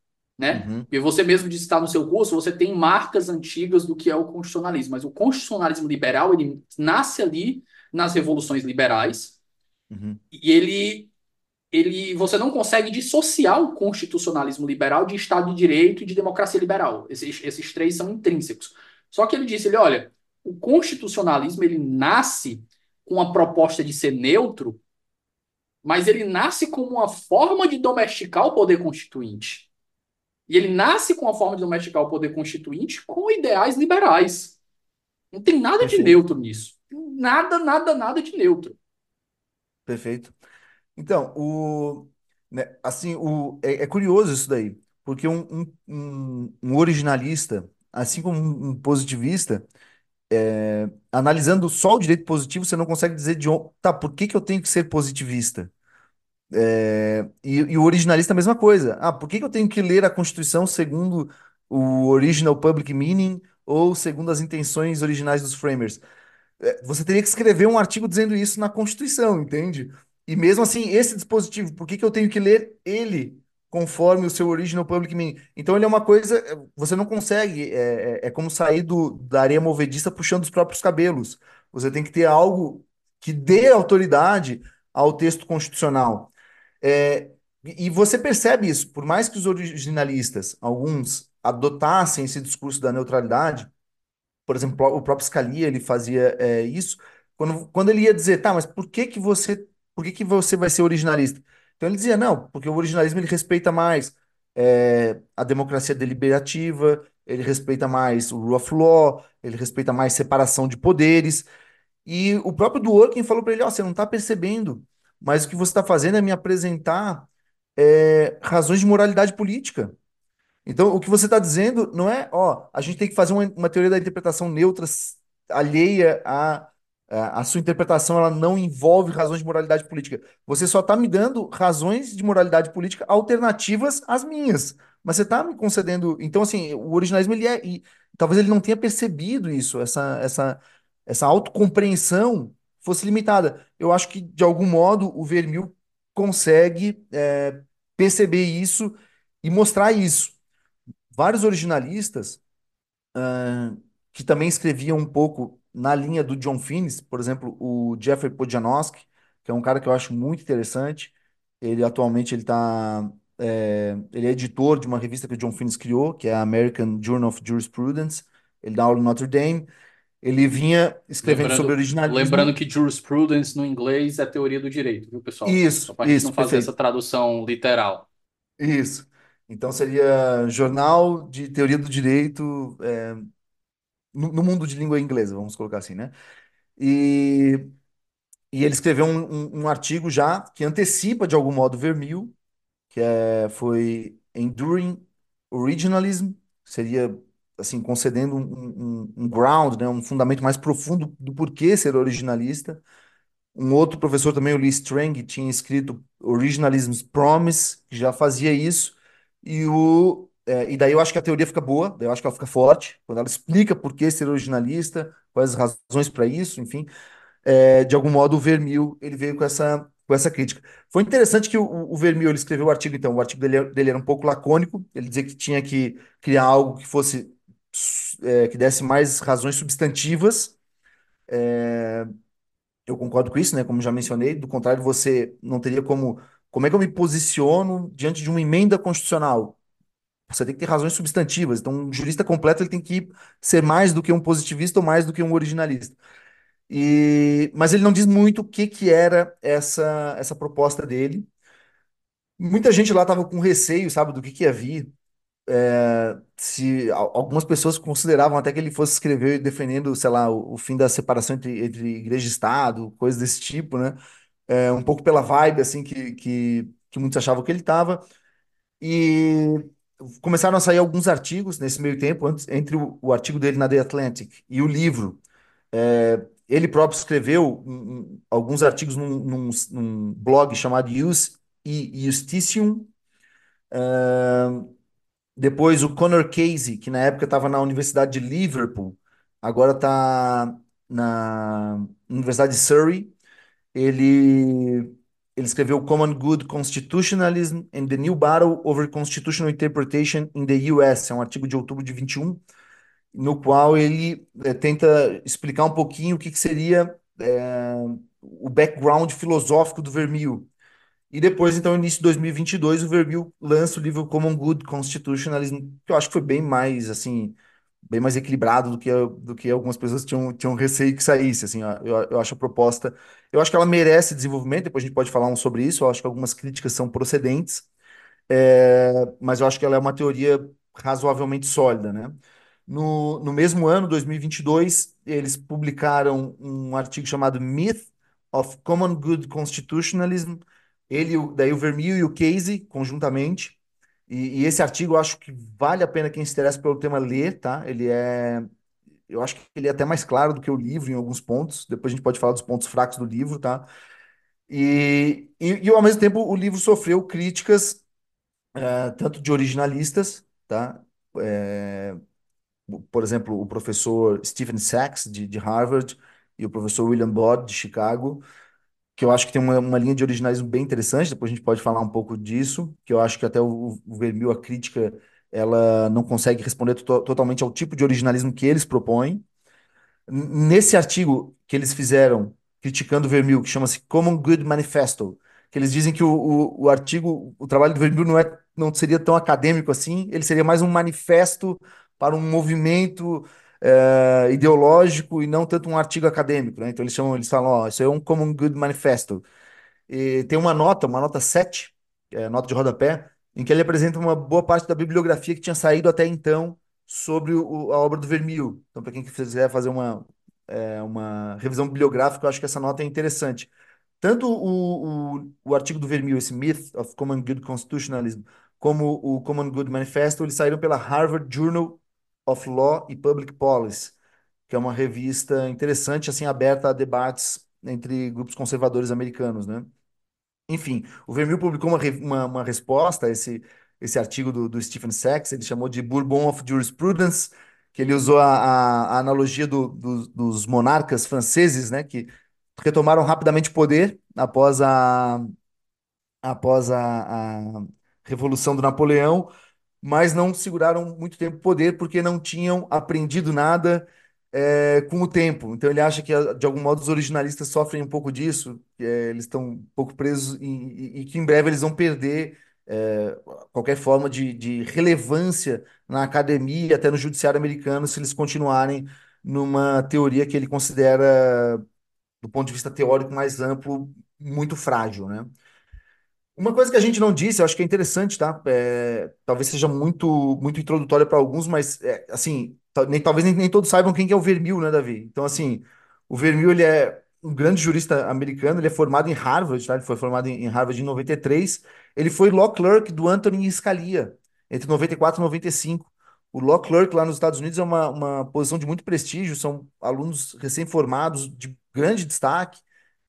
né? Uhum. E você mesmo disse que está no seu curso, você tem marcas antigas do que é o constitucionalismo, mas o constitucionalismo liberal, ele nasce ali nas revoluções liberais, uhum. e ele, ele, você não consegue dissociar o constitucionalismo liberal de Estado de Direito e de democracia liberal. Esses, esses três são intrínsecos. Só que ele disse, ele, olha, o constitucionalismo, ele nasce com a proposta de ser neutro, mas ele nasce como uma forma de domesticar o poder constituinte. E ele nasce com a forma de domesticar o poder constituinte com ideais liberais. Não tem nada Perfeito. de neutro nisso. Nada, nada, nada de neutro. Perfeito. Então, o, né, assim, o, é, é, curioso isso daí, porque um, um, um originalista, assim como um, positivista, é, analisando só o direito positivo, você não consegue dizer de onde, tá, por que, que eu tenho que ser positivista? É, e, e, o originalista a mesma coisa. Ah, por que, que eu tenho que ler a Constituição segundo o original public meaning ou segundo as intenções originais dos framers? É, você teria que escrever um artigo dizendo isso na Constituição, entende? E mesmo assim, esse dispositivo, por que, que eu tenho que ler ele conforme o seu original public meaning? Então ele é uma coisa, você não consegue, é, é, é como sair do, da areia movediça puxando os próprios cabelos. Você tem que ter algo que dê autoridade ao texto constitucional. É, e você percebe isso, por mais que os originalistas, alguns, adotassem esse discurso da neutralidade, por exemplo, o próprio Scalia, ele fazia é, isso, quando, quando ele ia dizer, tá, mas por que que você, por que que você vai ser originalista? Então ele dizia, não, porque o originalismo ele respeita mais é, a democracia deliberativa, ele respeita mais o rule of law, ele respeita mais separação de poderes, e o próprio Dworkin falou para ele, ó, oh, você não está percebendo mas o que você está fazendo é me apresentar é, razões de moralidade política. Então, o que você está dizendo não é, ó, a gente tem que fazer uma, uma teoria da interpretação neutra alheia a, a, a sua interpretação, ela não envolve razões de moralidade política. Você só está me dando razões de moralidade política alternativas às minhas. Mas você está me concedendo. Então, assim, o originalismo ele é. E, talvez ele não tenha percebido isso, essa, essa, essa autocompreensão fosse limitada. Eu acho que, de algum modo, o Vermil consegue é, perceber isso e mostrar isso. Vários originalistas uh, que também escreviam um pouco na linha do John Finnis, por exemplo, o Jeffrey Podjanowski, que é um cara que eu acho muito interessante. Ele atualmente ele tá, é, ele é editor de uma revista que o John Finnis criou, que é a American Journal of Jurisprudence. Ele dá aula em Notre Dame. Ele vinha escrevendo sobre Lembrando, lembrando originalismo. que jurisprudence no inglês é teoria do direito, viu, pessoal? Só Isso, para a gente não isso, fazer essa tradução literal. Isso. Então seria Jornal de Teoria do Direito, é, no, no mundo de língua inglesa, vamos colocar assim, né? E, e ele escreveu um, um- um artigo já que antecipa de algum modo Vermeil, que é, foi Enduring Originalism, seria assim concedendo um, um, um ground, né, um fundamento mais profundo do porquê ser originalista. Um outro professor também, o Lee Strang, tinha escrito Originalism's Promise, que já fazia isso. E, o, é, e daí eu acho que a teoria fica boa, eu acho que ela fica forte, quando ela explica por que ser originalista, quais as razões para isso, enfim. É, de algum modo, o Vermeil ele veio com essa, com essa crítica. Foi interessante que o, o Vermeil ele escreveu o artigo, então, o artigo dele, dele era um pouco lacônico, ele dizia que tinha que criar algo que fosse, é, que desse mais razões substantivas eu concordo com isso, né? Como já mencionei, do contrário, você não teria como. Como é que eu me posiciono diante de uma emenda constitucional? Você tem que ter razões substantivas. Então, um jurista completo ele tem que ser mais do que um positivista ou mais do que um originalista. E, mas ele não diz muito o que, que era essa, essa proposta dele. Muita gente lá estava com receio, sabe, do que, que ia vir. É, se al- algumas pessoas consideravam até que ele fosse escrever defendendo, sei lá, o, o fim da separação entre, entre igreja e Estado, coisas desse tipo, né? é, um pouco pela vibe assim que, que, que muitos achavam que ele estava. E começaram a sair alguns artigos nesse meio tempo, antes, entre o, o artigo dele na The Atlantic e o livro. É, ele próprio escreveu um- alguns artigos num, num- num blog chamado Use e Justitium. Depois o Conor Casey, que na época estava na Universidade de Liverpool, agora está na Universidade de Surrey. Ele, ele escreveu Common Good Constitutionalism and the New Battle over Constitutional Interpretation in the US. É um artigo de outubro de 21, no qual ele eh, tenta explicar um pouquinho o que, que seria eh, o background filosófico do Vermeil. E depois, então, início de 2022, o Vermeil lança o livro Common Good Constitutionalism, que eu acho que foi bem mais, assim, bem mais equilibrado do que, do que algumas pessoas tinham, tinham receio que saísse, assim, eu, eu acho a proposta, eu acho que ela merece desenvolvimento, depois a gente pode falar um sobre isso, eu acho que algumas críticas são procedentes, é, mas eu acho que ela é uma teoria razoavelmente sólida, né? No, no mesmo ano, 2022, eles publicaram um artigo chamado Myth of Common Good Constitutionalism, ele, daí o Vermeil e o Casey, conjuntamente, e, e esse artigo eu acho que vale a pena quem se interessa pelo tema ler, tá? Ele é, eu acho que ele é até mais claro do que o livro em alguns pontos, depois a gente pode falar dos pontos fracos do livro, tá? E, e, e ao mesmo tempo o livro sofreu críticas eh, tanto de originalistas, tá? Eh, por exemplo, o professor Stephen Sachs, de, de Harvard, e o professor William Bod, de Chicago, que eu acho que tem uma, uma linha de originalismo bem interessante, depois a gente pode falar um pouco disso, que eu acho que até o, o Vermeil, a crítica, ela não consegue responder to totalmente ao tipo de originalismo que eles propõem. Nesse artigo que eles fizeram, criticando o Vermeil, que chama-se Common Good Manifesto, que eles dizem que o, o, o artigo, o trabalho do Vermeil não, é, não seria tão acadêmico assim, ele seria mais um manifesto para um movimento eh, ideológico e não tanto um artigo acadêmico, né? Então eles chamam, eles falam, ó, isso é um Common Good Manifesto. E tem uma nota, uma nota 7, é, nota de rodapé, em que ele apresenta uma boa parte da bibliografia que tinha saído até então sobre o- a obra do Vermeil. Então, para quem quiser fazer uma, é, uma revisão bibliográfica, eu acho que essa nota é interessante. Tanto o, o, o artigo do Vermeil, esse Myth of Common Good Constitutionalism, como o Common Good Manifesto, eles saíram pela Harvard Journal of Law e Public Policy, que é uma revista interessante, assim, aberta a debates entre grupos conservadores americanos, né? Enfim, o Vermeil publicou uma, uma, uma resposta a esse, esse artigo do, do Stephen Sachs, ele chamou de Bourbon of Jurisprudence, que ele usou a, a, a analogia do- do- dos monarcas franceses, né, que retomaram rapidamente o poder após a, após a, a Revolução do Napoleão, mas não seguraram muito tempo o poder porque não tinham aprendido nada é, com o tempo. Então ele acha que, de algum modo, os originalistas sofrem um pouco disso, é, eles estão um pouco presos e, e- e que em breve eles vão perder é, qualquer forma de, de relevância na academia, até no judiciário americano, se eles continuarem numa teoria que ele considera, do ponto de vista teórico mais amplo, muito frágil, né? Uma coisa que a gente não disse, eu acho que é interessante, tá? É, talvez seja muito muito introdutória para alguns, mas é, assim, nem, talvez nem, nem todos saibam quem que é o Vermeil, né, Davi? Então, assim, o Vermeil ele é um grande jurista americano, ele é formado em Harvard, tá? Ele foi formado em, em Harvard em 93. Ele foi law clerk do Antonin Scalia entre 94 e 95. O law clerk lá nos Estados Unidos é uma, uma posição de muito prestígio, são alunos recém-formados de grande destaque,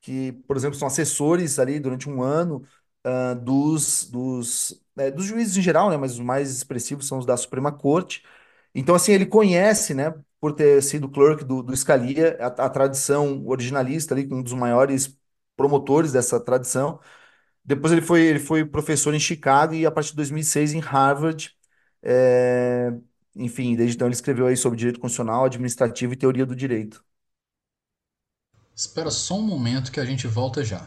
que, por exemplo, são assessores ali durante um ano ah, dos, dos, é, dos juízes em geral, né? Mas os mais expressivos são os da Suprema Corte. Então, assim, ele conhece, né? Por ter sido clerk do, do Scalia, a, a tradição originalista ali, um dos maiores promotores dessa tradição. Depois ele foi, ele foi professor em Chicago e a partir de 2006 em Harvard. É, enfim, desde então ele escreveu aí sobre direito constitucional, administrativo e teoria do direito. Espera só um momento que a gente volta já.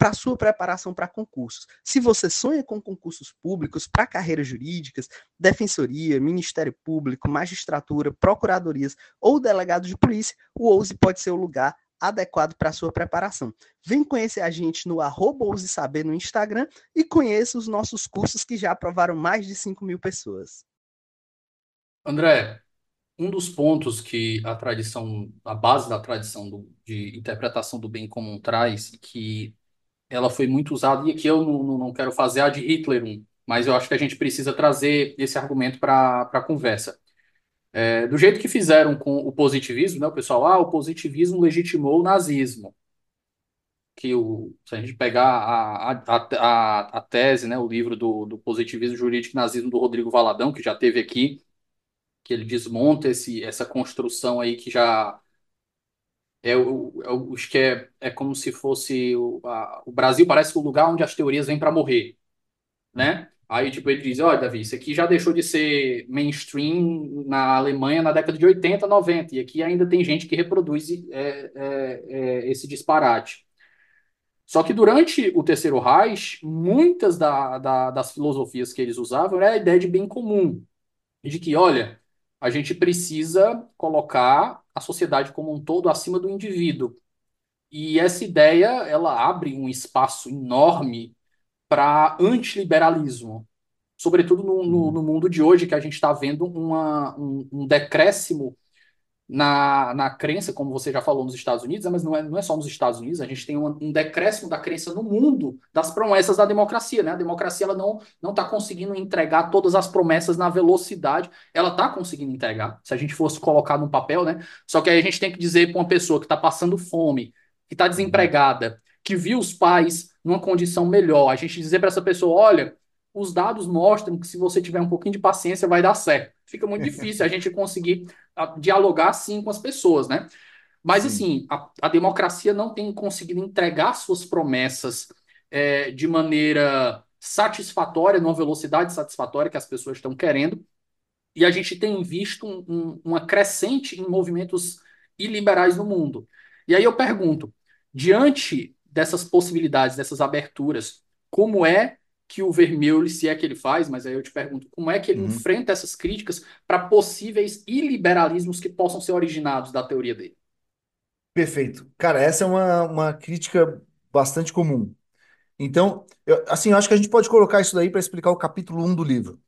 para sua preparação para concursos. Se você sonha com concursos públicos para carreiras jurídicas, defensoria, Ministério Público, magistratura, procuradorias ou delegado de polícia, o OUSE pode ser o lugar adequado para sua preparação. Vem conhecer a gente no Ouse Saber no Instagram e conheça os nossos cursos que já aprovaram mais de 5 mil pessoas. André, um dos pontos que a tradição, a base da tradição do- de interpretação do bem comum traz, que ela foi muito usada, e aqui eu não, não quero fazer a de Hitler, mas eu acho que a gente precisa trazer esse argumento para para a conversa. É, do jeito que fizeram com o positivismo, né, o pessoal, ah, o positivismo legitimou o nazismo. Que o, se a gente pegar a, a, a, a tese, né, o livro do, do positivismo jurídico e nazismo do Rodrigo Valadão, que já teve aqui, que ele desmonta esse, essa construção aí que já é é o- acho que é, é como se fosse o, a- o Brasil parece o lugar onde as teorias vêm para morrer, né? Aí, tipo, ele diz, olha, Davi, isso aqui já deixou de ser mainstream na Alemanha na década de 80, 90, e aqui ainda tem gente que reproduz é, é, é, esse disparate. Só que durante o Terceiro Reich, muitas da, da- das filosofias que eles usavam era a ideia de bem comum, de que, olha, a gente precisa colocar a sociedade como um todo acima do indivíduo. E essa ideia, ela abre um espaço enorme para antiliberalismo, sobretudo no, no, no mundo de hoje, que a gente está vendo uma, um, um decréscimo na, na crença, como você já falou nos Estados Unidos, mas não é, não é só nos Estados Unidos, a gente tem um, um decréscimo da crença no mundo das promessas da democracia, né? A democracia ela não não está conseguindo entregar todas as promessas na velocidade, ela está conseguindo entregar, se a gente fosse colocar no papel, né? Só que aí a gente tem que dizer para uma pessoa que está passando fome, que está desempregada, que viu os pais numa condição melhor, a gente dizer para essa pessoa, olha, os dados mostram que se você tiver um pouquinho de paciência vai dar certo. Fica muito difícil a gente conseguir a- dialogar sim com as pessoas, né? Mas Sim. assim, a, a democracia não tem conseguido entregar suas promessas é, de maneira satisfatória, numa velocidade satisfatória que as pessoas estão querendo. E a gente tem visto um- um- uma crescente em movimentos iliberais no mundo. E aí eu pergunto, diante dessas possibilidades, dessas aberturas, como é que o Vermeulen, se é que ele faz, mas aí eu te pergunto, como é que ele Uhum. enfrenta essas críticas para possíveis iliberalismos que possam ser originados da teoria dele? Perfeito. Cara, essa é uma, uma crítica bastante comum. Então, eu- assim, eu acho que a gente pode colocar isso daí para explicar o capítulo um do livro,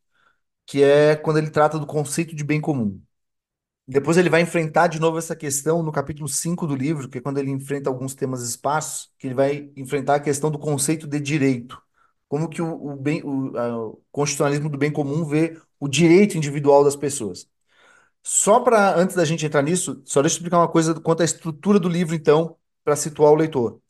que é quando ele trata do conceito de bem comum. Depois ele vai enfrentar de novo essa questão no capítulo 5 do livro, que é quando ele enfrenta alguns temas esparsos, que ele vai enfrentar a questão do conceito de direito. Como que o, o bem, o, a- o constitucionalismo do bem comum vê o direito individual das pessoas. Só para, antes da gente entrar nisso, só deixa eu explicar uma coisa quanto à estrutura do livro, então, para situar o leitor.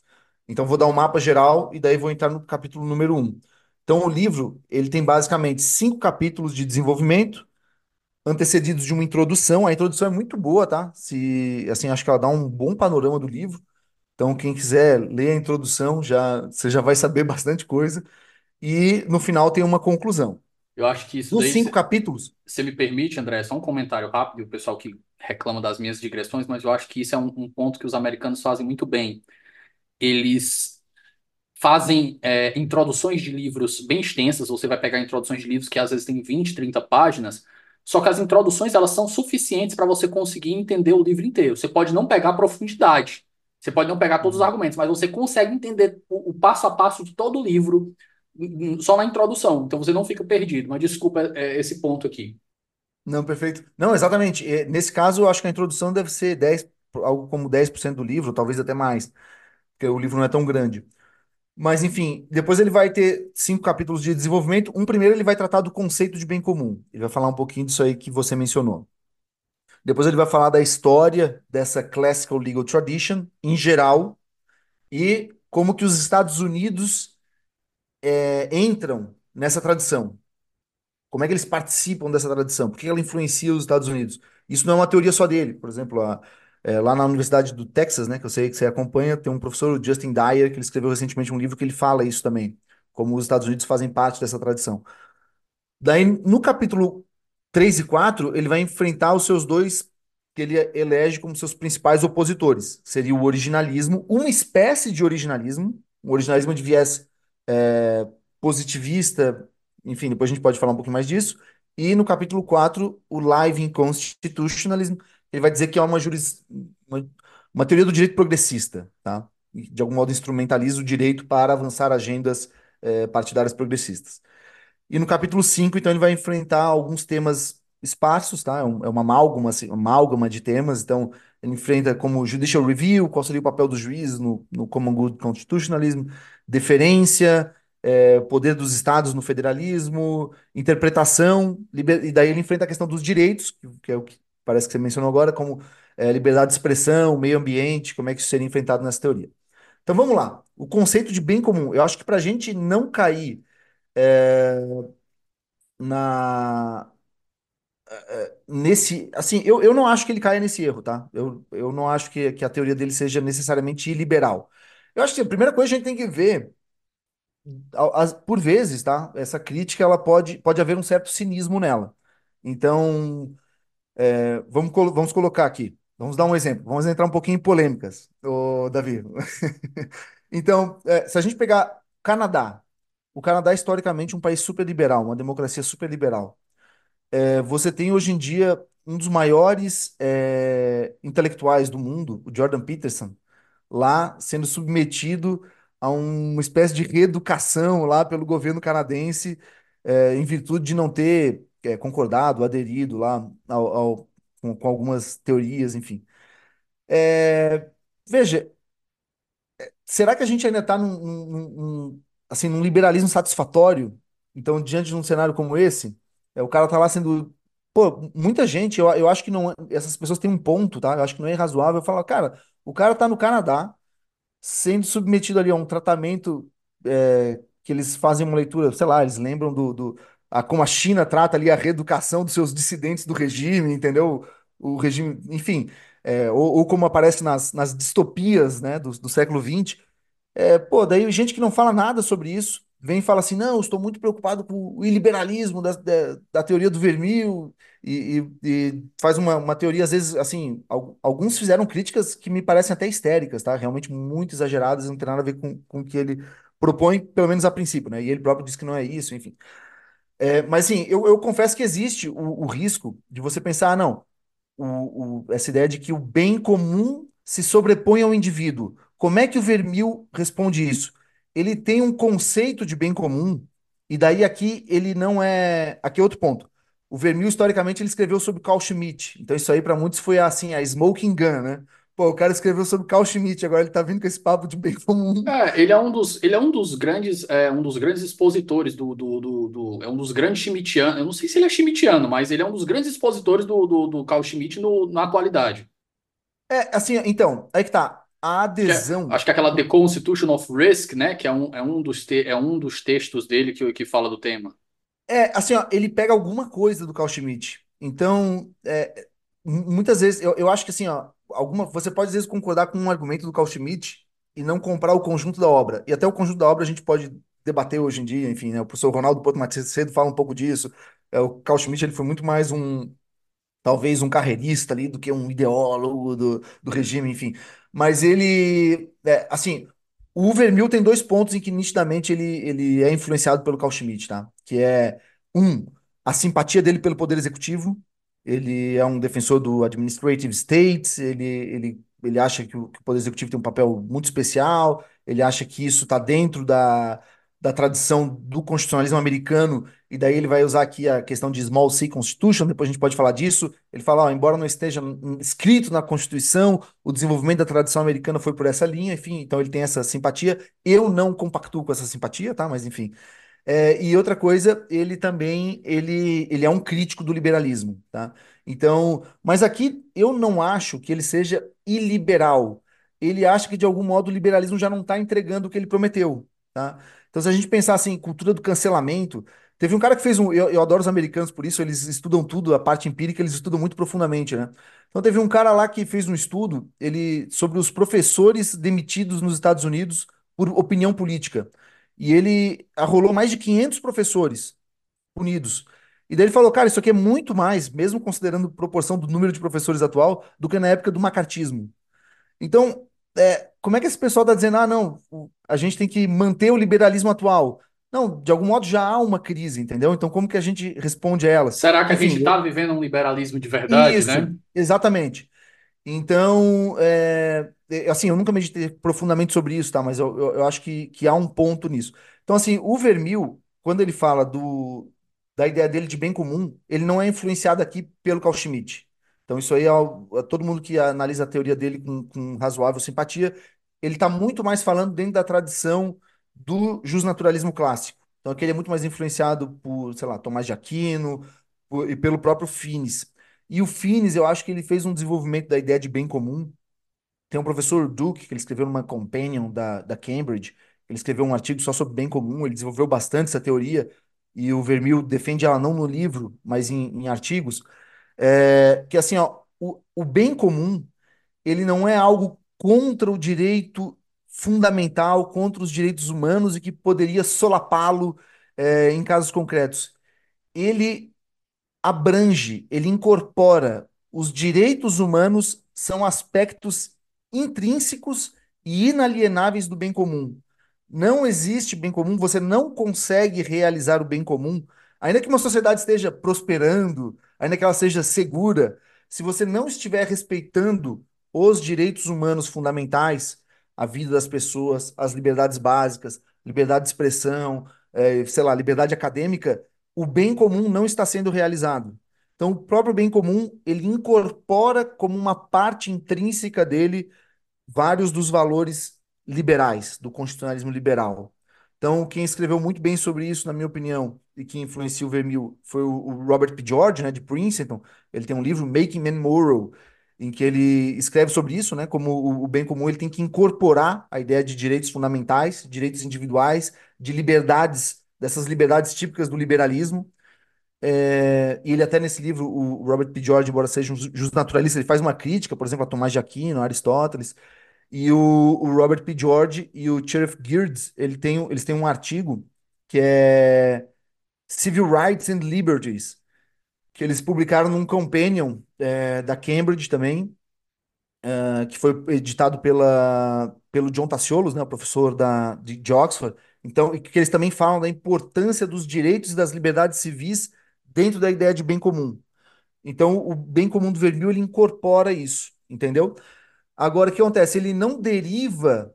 Então, vou dar um mapa geral e daí vou entrar no capítulo número um. Então, o livro, ele tem basicamente cinco capítulos de desenvolvimento, antecedidos de uma introdução. A introdução é muito boa, tá? Se, assim, acho que ela dá um bom panorama do livro. Então, quem quiser ler a introdução, já, você já vai saber bastante coisa. E no final tem uma conclusão. Eu acho que isso Nos daí, cinco se capítulos, você me permite, André, só um comentário rápido, o pessoal que reclama das minhas digressões, mas eu acho que isso é um, um ponto que os americanos fazem muito bem. Eles fazem é, introduções de livros bem extensas, você vai pegar introduções de livros que às vezes têm 20, 30 páginas, só que as introduções elas são suficientes para você conseguir entender o livro inteiro. Você pode não pegar a profundidade, você pode não pegar todos os argumentos, mas você consegue entender o, o passo a passo de todo o livro só na introdução, então você não fica perdido. Mas desculpa é, esse ponto aqui. não, perfeito. Não, exatamente. É, Nesse caso, eu acho que a introdução deve ser 10, algo como 10% do livro, talvez até mais, porque o livro não é tão grande. Mas, enfim, depois ele vai ter cinco capítulos de desenvolvimento. Um primeiro ele vai tratar do conceito de bem comum. Ele vai falar um pouquinho disso aí que você mencionou. Depois ele vai falar da história dessa classical legal tradition em geral e como que os Estados Unidos é, entram nessa tradição. Como é que eles participam dessa tradição? Por que ela influencia os Estados Unidos? Isso não é uma teoria só dele. Por exemplo, a- é, lá na Universidade do Texas, né, que eu sei que você acompanha, tem um professor, o Justin Dyer, que ele escreveu recentemente um livro que ele fala isso também, como os Estados Unidos fazem parte dessa tradição. Daí, no capítulo 3 e 4 ele vai enfrentar os seus dois, que ele elege como seus principais opositores. Seria o originalismo, uma espécie de originalismo, um originalismo de viés é, positivista, enfim, depois a gente pode falar um pouquinho mais disso. E no capítulo 4 o Live Inconstitutionalism, ele vai dizer que é uma, juris, uma, uma teoria do direito progressista, tá? E, de algum modo instrumentaliza o direito para avançar agendas é, partidárias progressistas. E no capítulo 5 então, ele vai enfrentar alguns temas esparsos, tá? É, é uma amálgama, assim, uma amálgama de temas. Então, ele enfrenta como judicial review, qual seria o papel do juiz no, no common good constitutionalism, deferência, é, poder dos estados no federalismo, interpretação, liber- e daí ele enfrenta a questão dos direitos, que, é o que parece que você mencionou agora, como é, liberdade de expressão, meio ambiente, como é que isso seria enfrentado nessa teoria. Então, vamos lá. O conceito de bem comum. Eu acho que para a gente não cair é, na nesse assim eu, eu não acho que ele caia nesse erro tá eu, eu não acho que, que a teoria dele seja necessariamente iliberal eu acho que a primeira coisa a gente tem que ver as- por vezes tá? Essa crítica ela pode pode haver um certo cinismo nela. Então é, vamos vamos colocar aqui. Vamos dar um exemplo. Vamos entrar um pouquinho em polêmicas ô, Davi. Então é, se a gente pegar Canadá o Canadá é historicamente um país super liberal uma democracia super liberal É, você tem hoje em dia um dos maiores é, intelectuais do mundo, o Jordan Peterson, lá sendo submetido a uma espécie de reeducação lá pelo governo canadense, é, em virtude de não ter é, concordado, aderido lá ao, ao- com, com algumas teorias, enfim. É, veja, Será que a gente ainda está num, num- num- assim, num liberalismo satisfatório? Então, diante de um cenário como esse, é, o cara tá lá sendo. Pô, muita gente, eu, eu acho que não. Essas pessoas têm um ponto, tá? Eu acho que não é razoável falar, cara, o cara tá no Canadá, sendo submetido ali a um tratamento é, que eles fazem uma leitura, sei lá, eles lembram do, do a, como a China trata ali a reeducação dos seus dissidentes do regime, entendeu? O regime, enfim, é, ou, ou como aparece nas, nas distopias, né, do, do século XX. É, pô, daí gente que não fala nada sobre isso vem e fala assim: não, estou muito preocupado com o iliberalismo da, da, da teoria do vermil e, e- e faz uma, uma teoria, às vezes, assim, al- alguns fizeram críticas que me parecem até histéricas, tá? Realmente muito exageradas, não tem nada a ver com, com o que ele propõe, pelo menos a princípio, né? E ele próprio diz que não é isso, enfim. É, mas, assim, eu, eu confesso que existe o, o risco de você pensar, ah, não o, o- essa ideia de que o bem comum se sobrepõe ao indivíduo. Como é que o Vermil responde isso? Ele tem um conceito de bem comum, e daí aqui ele não é. Aqui é outro ponto. O Vermil, historicamente, ele escreveu sobre Carl Schmitt. Então, isso aí, para muitos, foi assim, a smoking gun, né? Pô, o cara escreveu sobre Carl Schmitt, agora ele tá vindo com esse papo de bem comum. É, ele é um dos, ele é um dos grandes, é, um dos grandes expositores do, do, do, do- é um dos grandes Schmittianos. Eu não sei se ele é Schmittiano, mas ele é um dos grandes expositores do, do, do Carl Schmitt no, na atualidade. É, assim, então, aí que tá. A é- adesão. acho que é aquela The Constitution of Risk, né, que é um, é um dos, te, é um dos textos dele que, que fala do tema. É, assim, ó, ele pega alguma coisa do Carl Schmitt. Então, é, muitas vezes, eu, eu acho que assim, ó, alguma, você pode às vezes concordar com um argumento do Carl Schmitt e não comprar o conjunto da obra. E até o conjunto da obra a gente pode debater hoje em dia, enfim, né? O professor Ronaldo Porto Macedo fala um pouco disso. É, o Carl Schmitt ele foi muito mais um, talvez um carreirista ali do que um ideólogo do, do regime, enfim. Mas ele, é, assim, o Vermil tem dois pontos em que nitidamente ele, ele é influenciado pelo Carl Schmitt, tá? Que é, um, a simpatia dele pelo poder executivo. Ele é um defensor do administrative state, ele, ele, ele acha que o, que o poder executivo tem um papel muito especial, ele acha que isso está dentro da, da tradição do constitucionalismo americano, e daí ele vai usar aqui a questão de small c constitution, depois a gente pode falar disso. Ele fala, ó, embora não esteja escrito na Constituição, o desenvolvimento da tradição americana foi por essa linha, enfim, então ele tem essa simpatia. Eu não compactuo com essa simpatia, tá? Mas enfim. É, e outra coisa, ele também ele, ele é um crítico do liberalismo, tá? Então, mas aqui eu não acho que ele seja iliberal. Ele acha que de algum modo o liberalismo já não está entregando o que ele prometeu, tá? Então, se a gente pensar assim, cultura do cancelamento, teve um cara que fez um. Eu, eu adoro os americanos por isso, eles estudam tudo, a parte empírica, eles estudam muito profundamente, né? Então, teve um cara lá que fez um estudo ele, sobre os professores demitidos nos Estados Unidos por opinião política. E ele arrolou mais de 500 professores unidos. E daí ele falou, cara, isso aqui é muito mais, mesmo considerando proporção do número de professores atual, do que na época do macartismo. Então, é, como é que esse pessoal está dizendo, ah, não, a gente tem que manter o liberalismo atual? Não, de algum modo já há uma crise, entendeu? Então, como que a gente responde a ela? Será que Enfim, a gente está vivendo um liberalismo de verdade, isso, né? Exatamente. Então, é, é, assim, eu nunca meditei profundamente sobre isso, tá? Mas eu, eu, eu, acho que, que há um ponto nisso. Então, assim, o Vermil, quando ele fala do, da ideia dele de bem comum, ele não é influenciado aqui pelo Carl Schmitt. Então, isso aí é, é todo mundo que analisa a teoria dele com, com razoável simpatia, ele está muito mais falando dentro da tradição do justnaturalismo clássico. Então, aqui ele é muito mais influenciado por, sei lá, Tomás de Aquino por, e pelo próprio Finis. E o Finis, eu acho que ele fez um desenvolvimento da ideia de bem comum. Tem um professor Duke, que ele escreveu numa Companion da, da Cambridge, ele escreveu um artigo só sobre bem comum, ele desenvolveu bastante essa teoria, e o Vermil defende ela não no livro, mas em, em artigos, é, que assim, ó, o, o bem comum, ele não é algo contra o direito fundamental, contra os direitos humanos e que poderia solapá-lo é, em casos concretos. Ele abrange, ele incorpora os direitos humanos são aspectos intrínsecos e inalienáveis do bem comum. Não existe bem comum, você não consegue realizar o bem comum, ainda que uma sociedade esteja prosperando, ainda que ela seja segura, se você não estiver respeitando os direitos humanos fundamentais, a vida das pessoas, as liberdades básicas, liberdade de expressão, é, sei lá, liberdade acadêmica, o bem comum não está sendo realizado. Então, o próprio bem comum, ele incorpora como uma parte intrínseca dele vários dos valores liberais, do constitucionalismo liberal. Então, quem escreveu muito bem sobre isso, na minha opinião, e que influenciou o foi o, Robert P. George, né, de Princeton. Ele tem um livro, Making Men Moral, em que ele escreve sobre isso, né, como o, bem comum ele tem que incorporar a ideia de direitos fundamentais, direitos individuais, de liberdades, dessas liberdades típicas do liberalismo. É, e ele até nesse livro, o Robert P. George, embora seja um justo naturalista, ele faz uma crítica, por exemplo, a Tomás de Aquino, Aristóteles, e o, o Robert P. George e o Sheriff Girds, ele tem, eles têm um artigo que é Civil Rights and Liberties, que eles publicaram num companion é, da Cambridge também, é, que foi editado pela, pelo John Tassiolos, né, o professor da, de, de Oxford. Então, que eles também falam da importância dos direitos e das liberdades civis dentro da ideia de bem comum. Então, o bem comum do Vermil ele incorpora isso, entendeu? Agora, o que acontece? Ele não deriva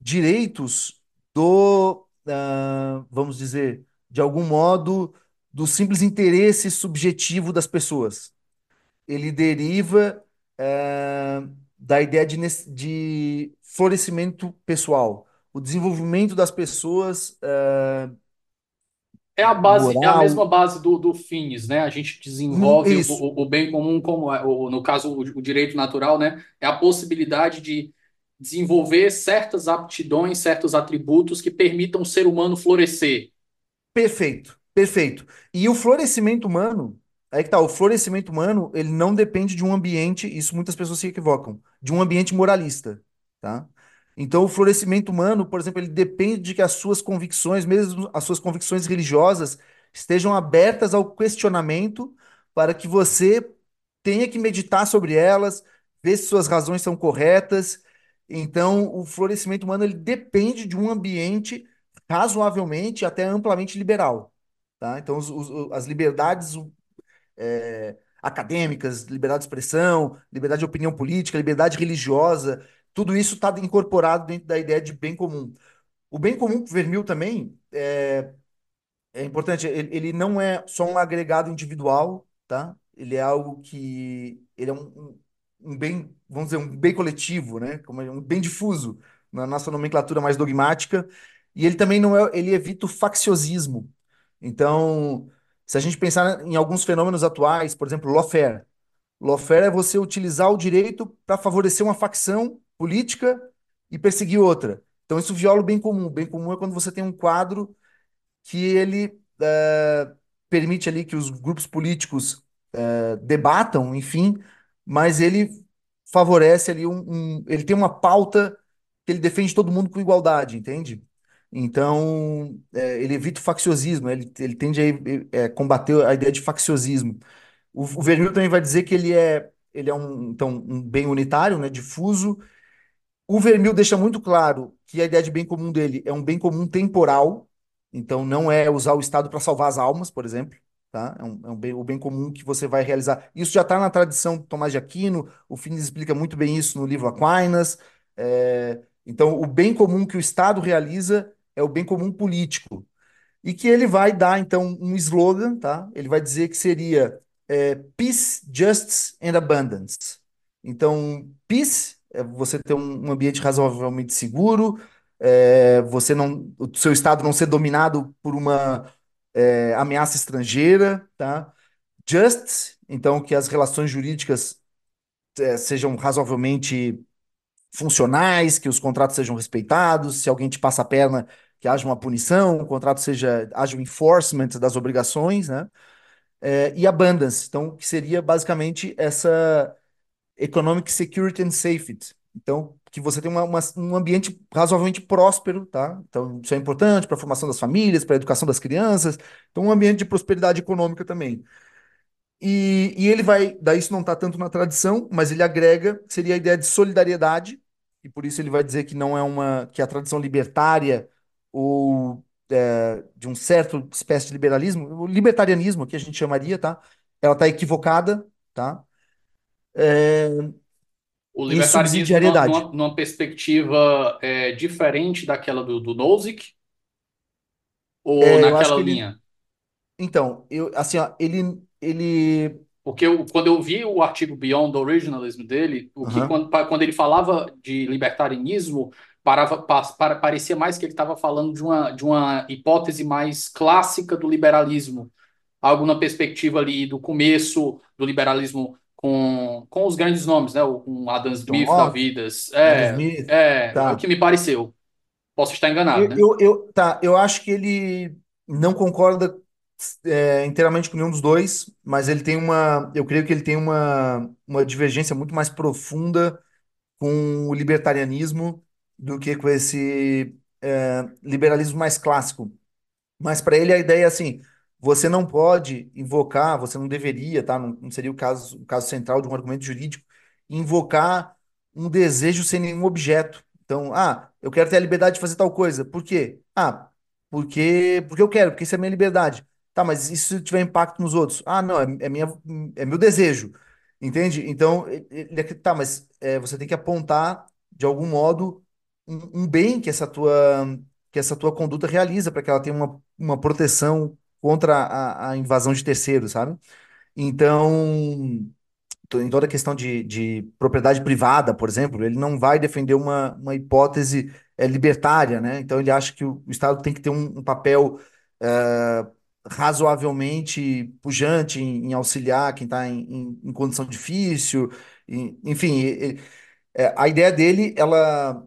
direitos do, uh, vamos dizer, de algum modo, do simples interesse subjetivo das pessoas. Ele deriva uh, da ideia de, de, florescimento pessoal, o desenvolvimento das pessoas. Uh, é a base, moral. é a mesma base do, do FINES, né? A gente desenvolve o, o, o, bem comum como é, o, no caso o, o, direito natural, né? É a possibilidade de desenvolver certas aptidões, certos atributos que permitam o ser humano florescer. Perfeito, perfeito. E o florescimento humano, aí que tá, o florescimento humano, ele não depende de um ambiente, isso muitas pessoas se equivocam, de um ambiente moralista, tá? Então, o florescimento humano, por exemplo, ele depende de que as suas convicções, mesmo as suas convicções religiosas, estejam abertas ao questionamento para que você tenha que meditar sobre elas, ver se suas razões são corretas. Então, o florescimento humano ele depende de um ambiente razoavelmente, até amplamente liberal. Tá? Então, os- os- as liberdades é, acadêmicas, liberdade de expressão, liberdade de opinião política, liberdade religiosa, tudo isso está incorporado dentro da ideia de bem comum. O bem comum Vermil também é, é importante, ele, ele não é só um agregado individual, tá? Ele é algo que ele é um, um, um bem, vamos dizer, um bem coletivo, né? Como é um bem difuso na nossa nomenclatura mais dogmática. E ele também não é, ele evita o facciosismo. Então, se a gente pensar em alguns fenômenos atuais, por exemplo, lawfare. Lawfare é você utilizar o direito para favorecer uma facção política e perseguir outra. Então, isso viola o bem comum. O bem comum é quando você tem um quadro que ele eh, permite ali que os grupos políticos eh, debatam, enfim, mas ele favorece ali um, um- ele tem uma pauta que ele defende todo mundo com igualdade, entende? Então, eh, ele evita o facciosismo, ele, ele tende a eh, combater a ideia de facciosismo. O, o também vai dizer que ele é, ele é um, então, um bem unitário, né, difuso, o Vermil deixa muito claro que a ideia de bem comum dele é um bem comum temporal, então não é usar o Estado para salvar as almas, por exemplo, tá? É um, é um bem, o bem comum que você vai realizar. Isso já está na tradição de Tomás de Aquino, o Finis explica muito bem isso no livro Aquinas. É, então, o bem comum que o Estado realiza é o bem comum político e que ele vai dar, então, um slogan, tá? Ele vai dizer que seria é, Peace, Justice and Abundance. Então, peace é você ter um, ambiente razoavelmente seguro, é, você não, o seu estado não ser dominado por uma é, ameaça estrangeira, tá? Justice, então, que as relações jurídicas é, sejam razoavelmente funcionais, que os contratos sejam respeitados, se alguém te passa a perna, que haja uma punição, o contrato seja, haja um enforcement das obrigações, né? É, e abundance, então, que seria basicamente essa economic security and safety. Então, que você tem uma, uma- um ambiente razoavelmente próspero, tá? Então, isso é importante para a formação das famílias, para a educação das crianças. Então, um ambiente de prosperidade econômica também. E, e ele vai, daí isso não está tanto na tradição, mas ele agrega, seria a ideia de solidariedade, e por isso ele vai dizer que não é uma, que a tradição libertária ou é, de um certo espécie de liberalismo, o libertarianismo que a gente chamaria, tá? Ela está equivocada, tá? É, O em libertarianismo numa, numa- numa perspectiva é, diferente daquela do, do Nozick? Ou É, naquela que ele, linha? então, eu, assim, ó, ele, ele, Porque eu- quando eu vi o artigo Beyond Originalism dele, o que quando, quando ele falava de libertarianismo, parava, pa- para- parecia mais que ele estava falando de uma, de uma hipótese mais clássica do liberalismo, algo na perspectiva ali do começo do liberalismo com, com os grandes nomes, né? O- Com Adam John Smith da Locke, vida. Adam É, Smith, é, o que tá. me pareceu. Posso estar enganado, Eu, né? eu, eu- tá, eu acho que ele não concorda é, inteiramente com nenhum dos dois, mas ele tem uma, eu creio que ele tem uma, uma divergência muito mais profunda com o libertarianismo do que com esse é, liberalismo mais clássico. Mas para ele a ideia é assim: você não pode invocar, você não deveria, tá? Não, não seria o caso, o caso central de um argumento jurídico, invocar um desejo sem nenhum objeto. Então, ah, eu quero ter a liberdade de fazer tal coisa. Por quê? Ah, porque, porque eu quero, porque isso é minha liberdade. Tá, mas se tiver impacto nos outros? Ah, não, é, é minha, é meu desejo. Entende? Então, ele, ele- tá, mas é, você tem que apontar, de algum modo, um, um bem que essa tua que essa tua conduta realiza para que ela tenha uma, uma proteção contra a, a invasão de terceiros, sabe? Então, em toda a questão de, de propriedade privada, por exemplo, ele não vai defender uma, uma hipótese é, libertária, né? Então, ele acha que o, Estado tem que ter um, um papel é, razoavelmente pujante em, em auxiliar quem está em, em, em condição difícil, enfim, e- e- é, a ideia dele, ela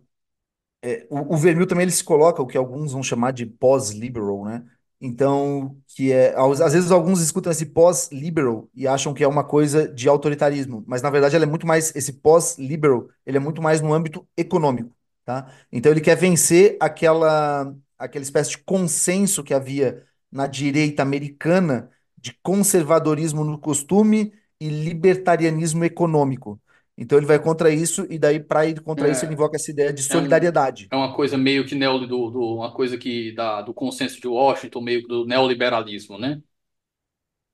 o, o Vermil também ele se coloca o que alguns vão chamar de pós-liberal, né? Então, que é, às vezes alguns escutam esse pós-liberal e acham que é uma coisa de autoritarismo, mas na verdade ela é muito mais, esse pós-liberal, ele é muito mais no âmbito econômico, tá? Então ele quer vencer aquela, aquela espécie de consenso que havia na direita americana de conservadorismo no costume e libertarianismo econômico. Então ele vai contra isso e daí para ir contra isso ele É, invoca essa ideia de é um, solidariedade. é uma coisa meio que neo, do, do- uma coisa que da, do consenso de Washington, meio do neoliberalismo, né?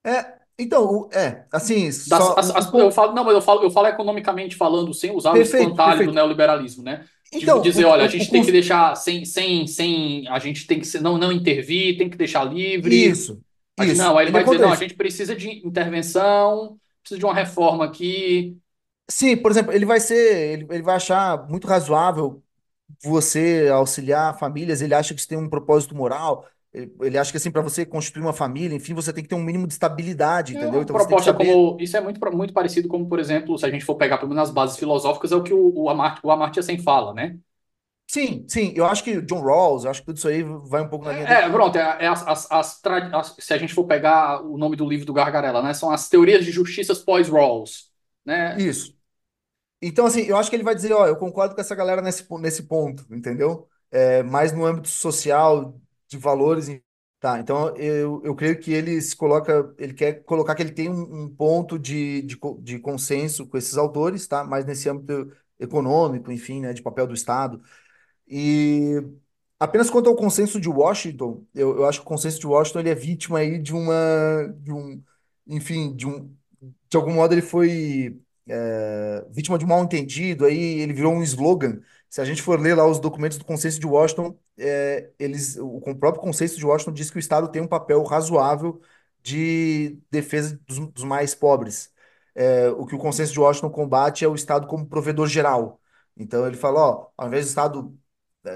É, então, o- é, assim, Das, só as- o, o as- eu falo, não, mas eu falo, eu falo economicamente falando, sem usar o Perfeito, espantalho do perfeito. neoliberalismo, né? Então, o, dizer, olha, a o, o gente tem que cons- deixar sem, sem, sem, a gente tem que não, não intervir, tem que deixar livre. isso, gente, isso. não, aí ele Ele é vai dizer, não, a gente precisa de intervenção, precisa de uma reforma aqui. Sim, por exemplo, ele vai ser, ele, ele vai achar muito razoável você auxiliar famílias, ele acha que isso tem um propósito moral, ele, ele acha que assim, para você constituir uma família, enfim, você tem que ter um mínimo de estabilidade, É entendeu? uma Então você tem que proposta saber. como. Isso é muito, muito parecido como, por exemplo, se a gente for pegar pelo menos as bases filosóficas, é o que o, o Amartya, o Amartya Sen fala, né? Sim, sim, eu acho que John Rawls, eu acho que tudo isso aí vai um pouco na linha dele. É, é, pronto, é, é as, as, as tra- as- se a gente for pegar o nome do livro do Gargarella, né? São as teorias de justiças pós-Rawls, né? Isso. Então, assim, eu acho que ele vai dizer, ó, eu concordo com essa galera nesse, nesse ponto, entendeu? É, mais no âmbito social, de valores. Tá, então eu, eu creio que ele se coloca, ele quer colocar que ele tem um, um ponto de, de, de consenso com esses autores, tá? Mais nesse âmbito econômico, enfim, né, de papel do Estado. E apenas quanto ao consenso de Washington, eu, eu acho que o consenso de Washington ele é vítima aí de uma, de um, enfim, de um, de algum modo ele foi é, vítima de mal-entendido, aí ele virou um slogan. Se a gente for ler lá os documentos do Consenso de Washington, é, eles, o, o próprio Consenso de Washington diz que o Estado tem um papel razoável de defesa dos, dos mais pobres. É, o que o Consenso de Washington combate é o Estado como provedor geral. Então ele fala, ó, ao invés do Estado,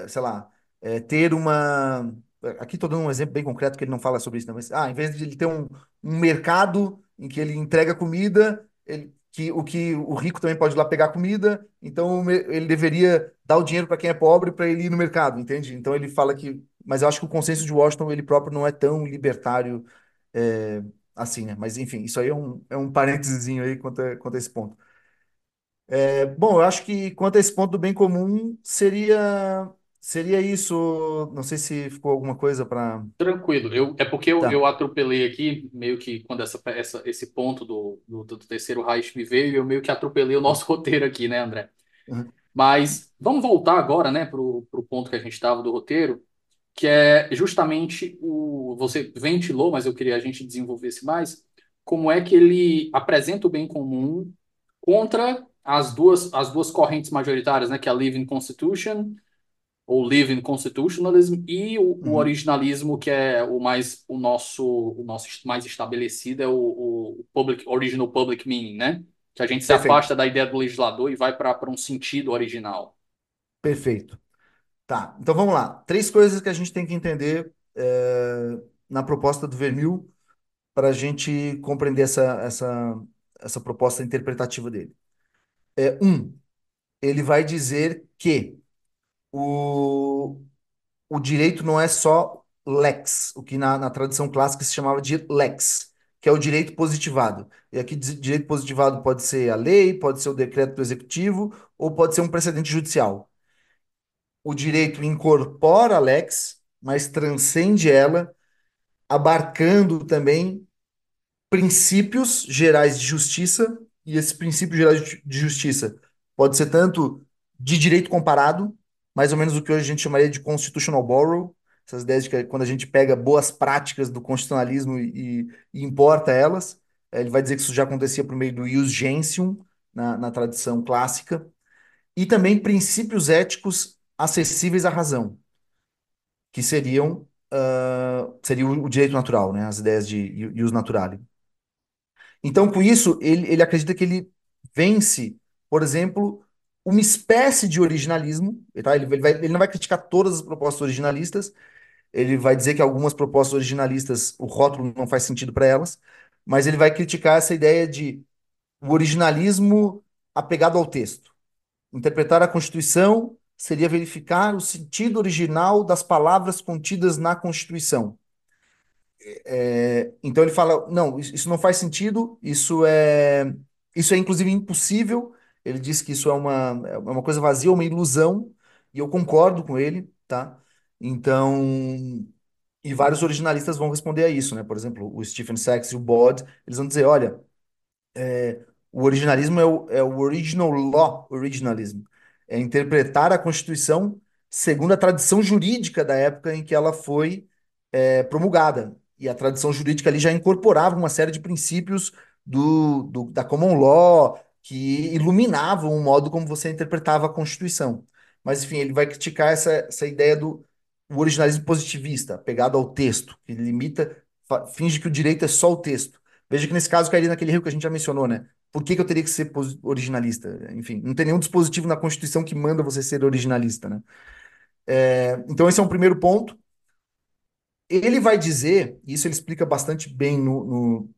sei lá, ter uma. Aqui estou dando um exemplo bem concreto que ele não fala sobre isso, não, mas ah, em vez de ele ter um, um mercado em que ele entrega comida, ele, que o que o rico também pode ir lá pegar comida, então ele deveria dar o dinheiro para quem é pobre para ele ir no mercado, entende? Então ele fala que, mas eu acho que o consenso de Washington ele próprio não é tão libertário é, assim, né? Mas enfim, isso aí é um, é um parênteses aí quanto a, quanto a esse ponto. É, bom, eu acho que quanto a esse ponto do bem comum seria seria isso. Não sei se ficou alguma coisa para. Tranquilo. Eu, é porque eu, Tá. eu atropelei aqui, meio que quando essa, essa, esse ponto do, do, do terceiro Reich me veio, eu meio que atropelei o nosso roteiro aqui, né, André? Uhum. Mas vamos voltar agora, né, pro, pro ponto que a gente estava do roteiro, que é justamente o. Você ventilou, mas eu queria a gente desenvolvesse mais, como é que ele apresenta o bem comum contra as duas, as duas correntes majoritárias, né, que é a Living Constitution ou Living Constitutionalism e o, o Uhum. originalismo que é o mais o nosso o nosso mais estabelecido é o, o public original public meaning, né? Que a gente se Perfeito, afasta da ideia do legislador e vai para para um sentido original. perfeito. Tá, então vamos lá. Três coisas que a gente tem que entender é, na proposta do Vermil para a gente compreender essa, essa, essa proposta interpretativa dele. É, um, ele vai dizer que o, o direito não é só lex, o que na, na tradição clássica se chamava de lex, que é o direito positivado. E aqui direito positivado pode ser a lei, pode ser o decreto do executivo, ou pode ser um precedente judicial. O direito incorpora a lex, mas transcende ela, abarcando também princípios gerais de justiça, e esses princípios gerais de justiça pode ser tanto de direito comparado, mais ou menos o que hoje a gente chamaria de constitutional borrow, essas ideias de que quando a gente pega boas práticas do constitucionalismo e, e importa elas, eh, ele vai dizer que isso já acontecia por meio do ius gentium, na, na tradição clássica, e também princípios éticos acessíveis à razão, que seriam, ah, seria o, o direito natural, né? As ideias de ius naturale. Então, com isso, ele, ele acredita que ele vence, por exemplo, uma espécie de originalismo. Tá? Ele, ele vai- ele não vai criticar todas as propostas originalistas, ele vai dizer que algumas propostas originalistas, o rótulo não faz sentido para elas, mas ele vai criticar essa ideia de o originalismo apegado ao texto. Interpretar a Constituição seria verificar o sentido original das palavras contidas na Constituição. É, então ele fala, não, isso não faz sentido, isso é, isso é inclusive impossível. Ele diz que isso é uma, é uma coisa vazia, uma ilusão, e eu concordo com ele, tá? Então, e vários originalistas vão responder a isso, né? Por exemplo, o Stephen Sachs e o Bod, eles vão dizer, olha, o originalismo é o, é o original law originalism. É interpretar a Constituição segundo a tradição jurídica da época em que ela foi é, promulgada. E a tradição jurídica ali já incorporava uma série de princípios do, do- da common law que iluminavam o modo como você interpretava a Constituição. Mas, enfim, ele vai criticar essa, essa ideia do originalismo positivista, pegado ao texto, que limita, finge que o direito é só o texto. Veja que nesse caso cairia naquele rio que a gente já mencionou, né? Por que que eu teria que ser originalista? Enfim, não tem nenhum dispositivo na Constituição que manda você ser originalista, né? É, então, esse é um primeiro ponto. Ele vai dizer, e isso ele explica bastante bem no, no-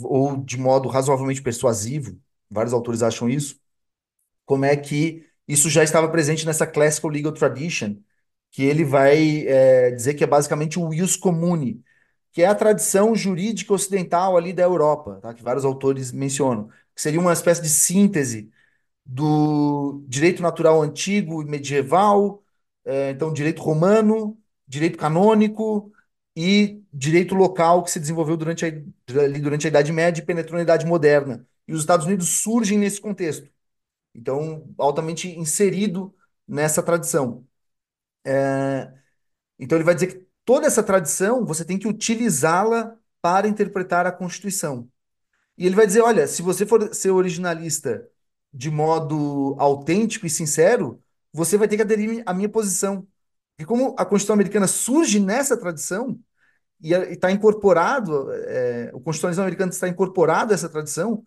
ou de modo razoavelmente persuasivo, vários autores acham isso, como é que isso já estava presente nessa classical legal tradition, que ele vai é, dizer que é basicamente o ius comune, que é a tradição jurídica ocidental ali da Europa, tá? Que vários autores mencionam, que seria uma espécie de síntese do direito natural antigo e medieval, eh, então direito romano, direito canônico e direito local que se desenvolveu durante a, durante a Idade Média e penetrou na Idade Moderna. E os Estados Unidos surgem nesse contexto, então altamente inserido nessa tradição. Então ele vai dizer que toda essa tradição você tem que utilizá-la para interpretar a Constituição. E ele vai dizer: olha, se você for ser originalista de modo autêntico e sincero, você vai ter que aderir à minha posição. E como a Constituição Americana surge nessa tradição e está incorporado, é, o constitucionalismo americano está incorporado a essa tradição,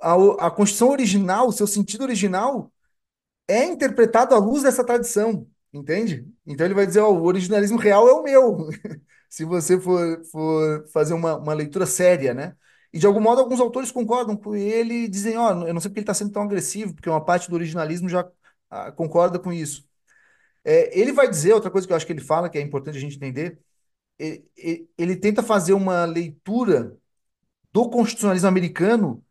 a, a Constituição original, o seu sentido original, é interpretado à luz dessa tradição, entende? Então ele vai dizer: ó, o originalismo real é o meu. se você for, for fazer uma, uma leitura séria, né? E de algum modo alguns autores concordam com ele e dizem, ó, eu não sei porque ele está sendo tão agressivo, porque uma parte do originalismo já ah, concorda com isso. É, ele vai dizer, outra coisa que eu acho que ele fala, que é importante a gente entender, e- e- ele tenta fazer uma leitura do constitucionalismo americano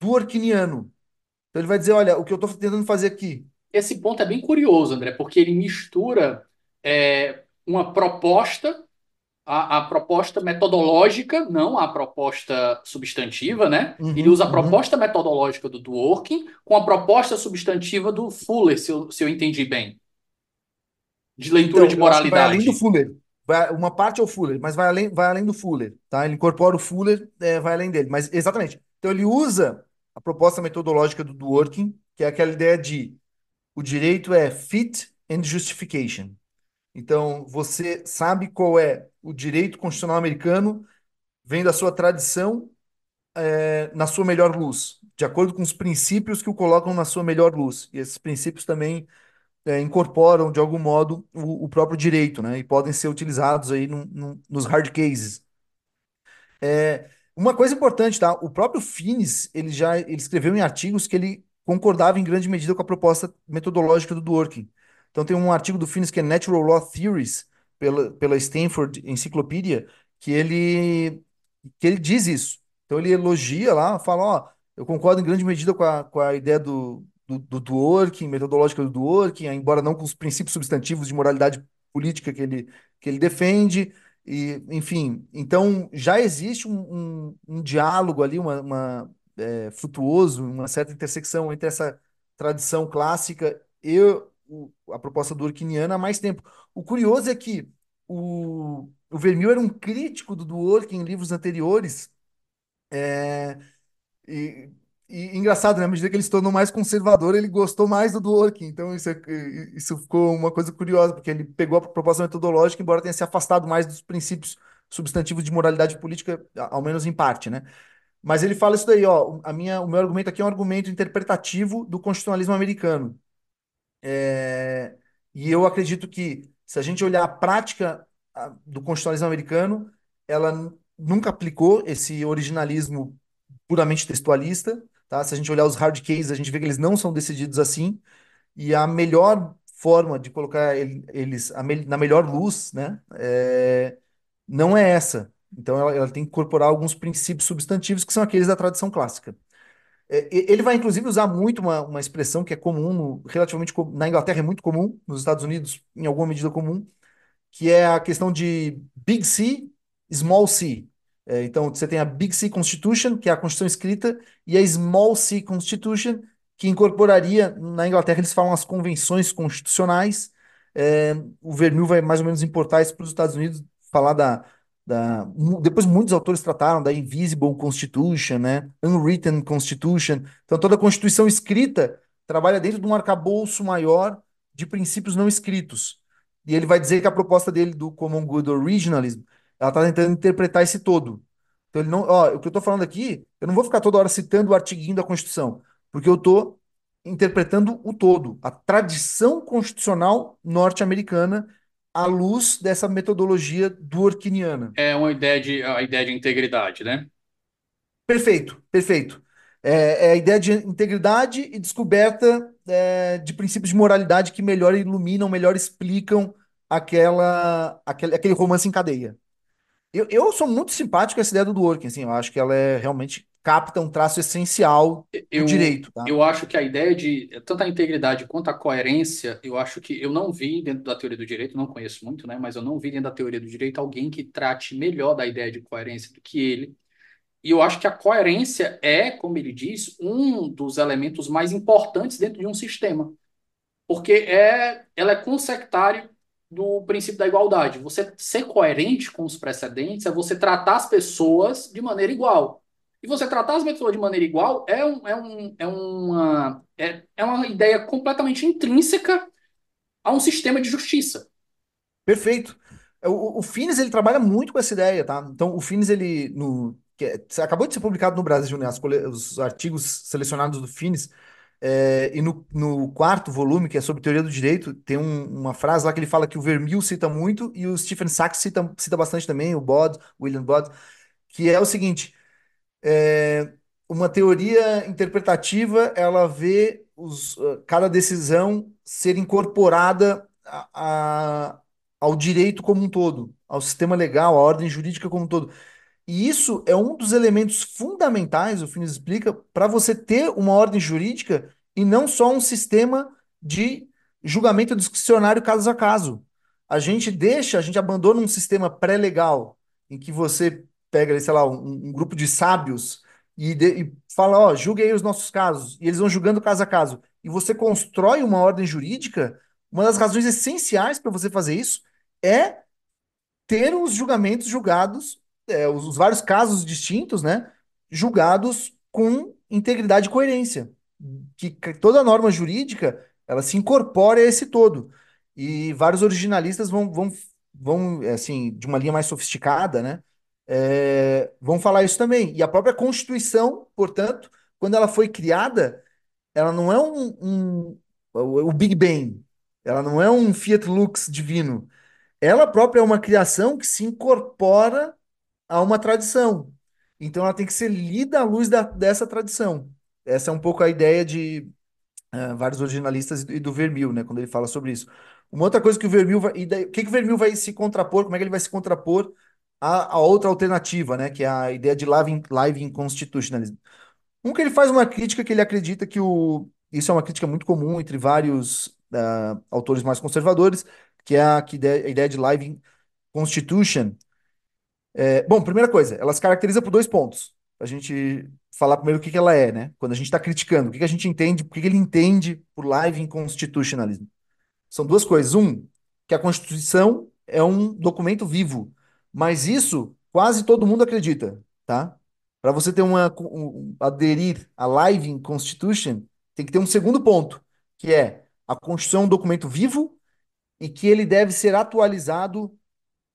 do Orquiniano. Então ele vai dizer, olha, o que eu estou tentando fazer aqui. Esse ponto é bem curioso, André, porque ele mistura é, uma proposta, a, a proposta metodológica, não a proposta substantiva, né? Uhum, Ele usa a uhum. proposta metodológica do Dworkin com a proposta substantiva do Fuller, se eu, se eu entendi bem, de leitura Então, de vai além do moralidade. Fuller. Vai- uma parte é o Fuller, mas vai além, vai além do Fuller, tá? Ele incorpora o Fuller, é, vai além dele. Mas, exatamente. Então, ele usa a proposta metodológica do Dworkin, que é aquela ideia de o direito é fit and justification. Então, você sabe qual é o direito constitucional americano, vem da sua tradição, é, na sua melhor luz, de acordo com os princípios que o colocam na sua melhor luz. E esses princípios também é, incorporam, de algum modo, o, o próprio direito, né? E podem ser utilizados aí nos hard cases. É, uma coisa importante, tá? O próprio Finis, ele já ele escreveu em artigos que ele concordava em grande medida com a proposta metodológica do Dworkin. Então tem um artigo do Finis que é Natural Law Theories, pela, pela Stanford Encyclopedia, que ele, que ele diz isso. Então ele elogia lá, fala, ó, eu concordo em grande medida com a, com a ideia do, do, do Dworkin, metodológica do Dworkin, embora não com os princípios substantivos de moralidade política que ele, que ele defende, e, enfim, então já existe um, um, um diálogo ali, uma, uma, é, frutuoso, uma certa intersecção entre essa tradição clássica e o- a proposta durkheimiana há mais tempo. O curioso é que o, o era um crítico do Dworkin em livros anteriores, e, e engraçado, né? À medida que ele se tornou mais conservador, ele gostou mais do Dworkin. Então, isso, é- isso ficou uma coisa curiosa, porque ele pegou a proposta metodológica, embora tenha se afastado mais dos princípios substantivos de moralidade política, ao menos em parte, né? Mas ele fala isso daí, ó. A minha, o meu argumento aqui é um argumento interpretativo do constitucionalismo americano. É, e eu acredito que, se a gente olhar a prática do constitucionalismo americano, ela nunca aplicou esse originalismo puramente textualista, tá? Se a gente olhar os hard cases, a gente vê que eles não são decididos assim, e a melhor forma de colocar ele- eles na melhor luz, né, é, não é essa. Então, ela, ela tem que incorporar alguns princípios substantivos que são aqueles da tradição clássica. É, ele vai, inclusive, usar muito uma, uma expressão que é comum, no- relativamente na Inglaterra é muito comum, nos Estados Unidos, em alguma medida comum, que é a questão de Big C, Small C. É, então, você tem a Big C Constitution, que é a Constituição escrita, e a Small C Constitution, que incorporaria, na Inglaterra eles falam as convenções constitucionais. É, o Vermil vai mais ou menos importar isso para os Estados Unidos, falar da, da. Depois muitos autores trataram da Invisible Constitution, né? Unwritten Constitution. Então, toda a Constituição escrita trabalha dentro de um arcabouço maior de princípios não escritos. E ele vai dizer que a proposta dele do Common Good Originalism, ela está tentando interpretar esse todo. Então ele não, ó, o que eu estou falando aqui, eu não vou ficar toda hora citando o artiguinho da Constituição, porque eu estou interpretando o todo, a tradição constitucional norte-americana à luz dessa metodologia durkheimiana. É uma ideia de, a ideia de integridade, né? Perfeito, perfeito. É, é a ideia de integridade e descoberta é, de princípios de moralidade que melhor iluminam, melhor explicam aquela, aquele, aquele romance em cadeia. Eu, eu sou muito simpático com essa ideia do Dworkin, assim, eu acho que ela é realmente capta um traço essencial do Eu, direito, tá? eu acho que a ideia de tanto a integridade quanto a coerência, eu acho que eu não vi dentro da teoria do direito, não conheço muito, né? Mas eu não vi dentro da teoria do direito alguém que trate melhor da ideia de coerência do que ele. E eu acho que a coerência é, como ele diz, um dos elementos mais importantes dentro de um sistema. Porque é, ela é consectária do princípio da igualdade. Você ser coerente com os precedentes é você tratar as pessoas de maneira igual. E você tratar as pessoas de maneira igual é, um, é, um, é, uma, é, é uma ideia completamente intrínseca a um sistema de justiça. Perfeito. O, o Finis, ele trabalha muito com essa ideia, tá? Então, o Finis, ele, no, que é- acabou de ser publicado no Brasil, né? As os artigos selecionados do Finis, é, e no, no quarto volume, que é sobre teoria do direito, tem um- uma frase lá que ele fala que o Vermeil cita muito e o Stephen Sachs cita, cita bastante também, o Bod, William Bod, que é o seguinte: é, uma teoria interpretativa, ela vê os, uh, cada decisão ser incorporada a- a- ao direito como um todo, ao sistema legal, à ordem jurídica como um todo. E isso é um dos elementos fundamentais, o Finis explica, para você ter uma ordem jurídica e não só um sistema de julgamento discricionário caso a caso. A gente deixa, a gente abandona um sistema pré-legal, em que você pega, sei lá, um, um grupo de sábios e, de- e fala, ó, julgue aí os nossos casos, e eles vão julgando caso a caso. E você constrói uma ordem jurídica, uma das razões essenciais para você fazer isso é ter os julgamentos julgados, é, os, os vários casos distintos, né, julgados com integridade e coerência, que, toda norma jurídica ela se incorpora a esse todo. E vários originalistas vão, vão, vão é, assim, de uma linha mais sofisticada, né, é, vão falar isso também. E a própria Constituição, portanto, quando ela foi criada, ela não é um, um o Big Bang, ela não é um Fiat Lux divino ela própria é uma criação que se incorpora a uma tradição. Então ela tem que ser lida à luz da- dessa tradição. Essa é um pouco a ideia de eh, vários originalistas e do Vermeil, né, quando ele fala sobre isso. Uma outra coisa que o Vermeil vai, e daí- o que que o Vermeil vai se contrapor, como é que ele vai se contrapor à, outra alternativa, né, que é a ideia de live, live inconstitutionalism. Um que ele faz uma crítica que ele acredita que o. Isso é uma crítica muito comum entre vários ah, autores mais conservadores, que é a, que ide- a ideia de live constitution. É, bom, primeira coisa, ela se caracteriza por dois pontos. A gente falar primeiro o que que ela é, né? Quando a gente está criticando, o que que a gente entende, o que que ele entende por live inconstitutionalism. São duas coisas. Um, que a Constituição é um documento vivo, mas isso quase todo mundo acredita, tá? Para você ter uma um, aderir à Living Constitution, tem que ter um segundo ponto, que é a Constituição é um documento vivo e que ele deve ser atualizado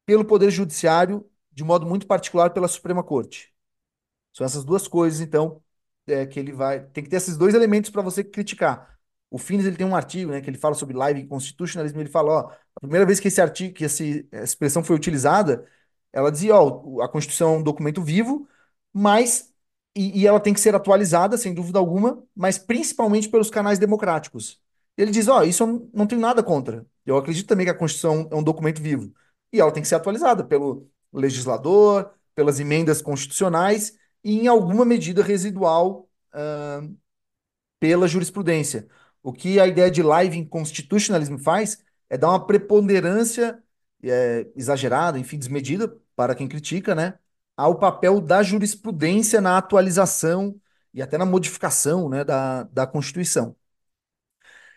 pelo Poder Judiciário, de modo muito particular pela Suprema Corte. São essas duas coisas, então, é, que ele vai. Tem que ter esses dois elementos para você criticar. O Finis ele tem um artigo, né, que ele fala sobre live constitutionalismo. Ele fala, ó, a primeira vez que esse artigo, que essa expressão foi utilizada, ela dizia, ó, a Constituição é um documento vivo, mas e, e ela tem que ser atualizada, sem dúvida alguma, mas principalmente pelos canais democráticos. Ele diz, ó, isso eu não tenho nada contra. Eu acredito também que a Constituição é um documento vivo e ela tem que ser atualizada pelo legislador, pelas emendas constitucionais e, em alguma medida residual, uh, pela jurisprudência. O que a ideia de live constitutionalism faz é dar uma preponderância é, exagerada, enfim, desmedida, para quem critica, né, ao papel da jurisprudência na atualização e até na modificação né, da, da Constituição.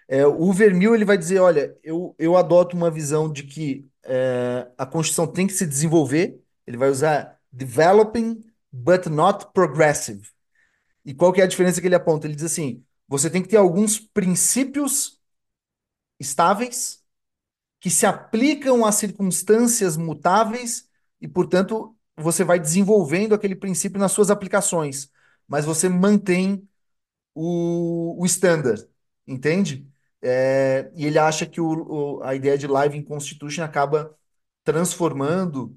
É, o Vermil ele vai dizer, olha, eu, eu adoto uma visão de que é, a Constituição tem que se desenvolver, ele vai usar developing but not progressive. E qual que é a diferença que ele aponta? Ele diz assim, você tem que ter alguns princípios estáveis que se aplicam às circunstâncias mutáveis e, portanto, você vai desenvolvendo aquele princípio nas suas aplicações, mas você mantém o, standard, entende? É, e ele acha que o, o, a ideia de live in constitution acaba transformando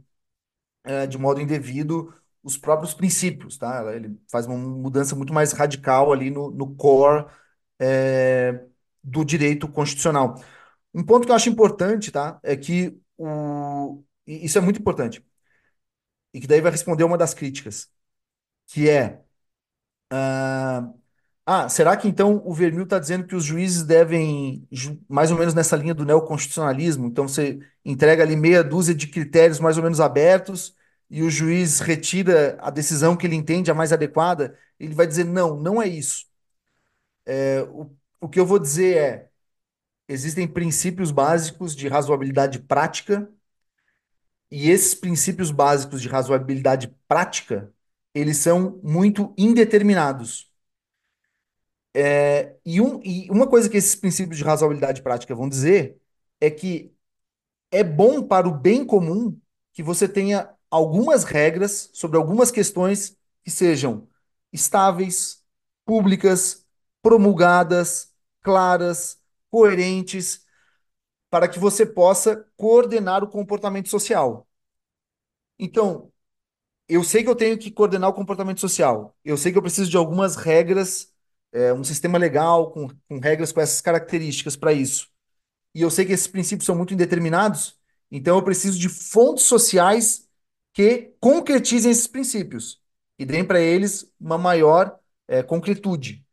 é, de modo indevido os próprios princípios, tá? Ele faz uma mudança muito mais radical ali no, no core é, do direito constitucional. Um ponto que eu acho importante, tá? É que o, isso é muito importante e que daí vai responder uma das críticas, que é uh, ah, será que então o Vermil está dizendo que os juízes devem, mais ou menos nessa linha do neoconstitucionalismo, então você entrega ali meia dúzia de critérios mais ou menos abertos e o juiz retira a decisão que ele entende a mais adequada? Ele vai dizer: não, não é isso. É, o, o que eu vou dizer é: existem princípios básicos de razoabilidade prática, e esses princípios básicos de razoabilidade prática, eles são muito indeterminados. É, e, um, e uma coisa que esses princípios de razoabilidade prática vão dizer é que é bom para o bem comum que você tenha algumas regras sobre algumas questões que sejam estáveis, públicas, promulgadas, claras, coerentes, para que você possa coordenar o comportamento social. Então, eu sei que eu tenho que coordenar o comportamento social. Eu sei que eu preciso de algumas regras é, um sistema legal, com, com regras com essas características para isso. E eu sei que esses princípios são muito indeterminados, então eu preciso de fontes sociais que concretizem esses princípios e deem para eles uma maior é, concretude,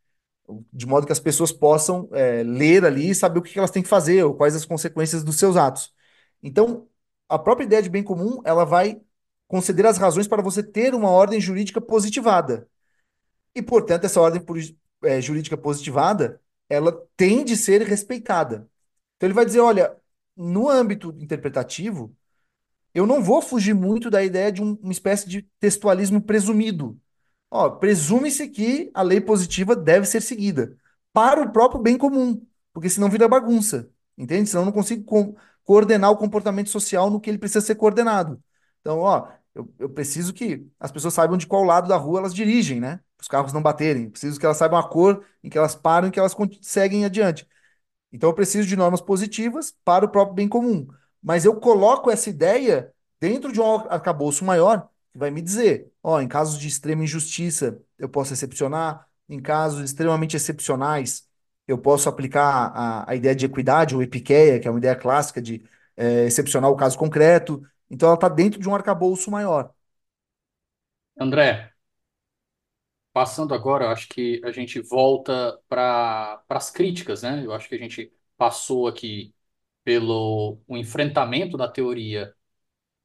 de modo que as pessoas possam é, ler ali e saber o que elas têm que fazer ou quais as consequências dos seus atos. Então, a própria ideia de bem comum ela vai conceder as razões para você ter uma ordem jurídica positivada. E, portanto, essa ordem é, jurídica positivada, ela tem de ser respeitada. Então ele vai dizer, olha, no âmbito interpretativo, eu não vou fugir muito da ideia de um, uma espécie de textualismo presumido. Ó, presume-se que a lei positiva deve ser seguida para o próprio bem comum, porque senão vira bagunça, entende? Senão eu não consigo co coordenar o comportamento social no que ele precisa ser coordenado. Então, ó, eu, eu preciso que as pessoas saibam de qual lado da rua elas dirigem, né? os carros não baterem. Preciso que elas saibam a cor em que elas param e que elas seguem adiante. Então eu preciso de normas positivas para o próprio bem comum. Mas eu coloco essa ideia dentro de um arcabouço maior que vai me dizer, ó, em casos de extrema injustiça eu posso excepcionar, em casos extremamente excepcionais eu posso aplicar a, a ideia de equidade ou epiqueia, que é uma ideia clássica de é, excepcionar o caso concreto. Então ela está dentro de um arcabouço maior. André, Passando agora, eu acho que a gente volta para as críticas, né? Eu acho que a gente passou aqui pelo o enfrentamento da teoria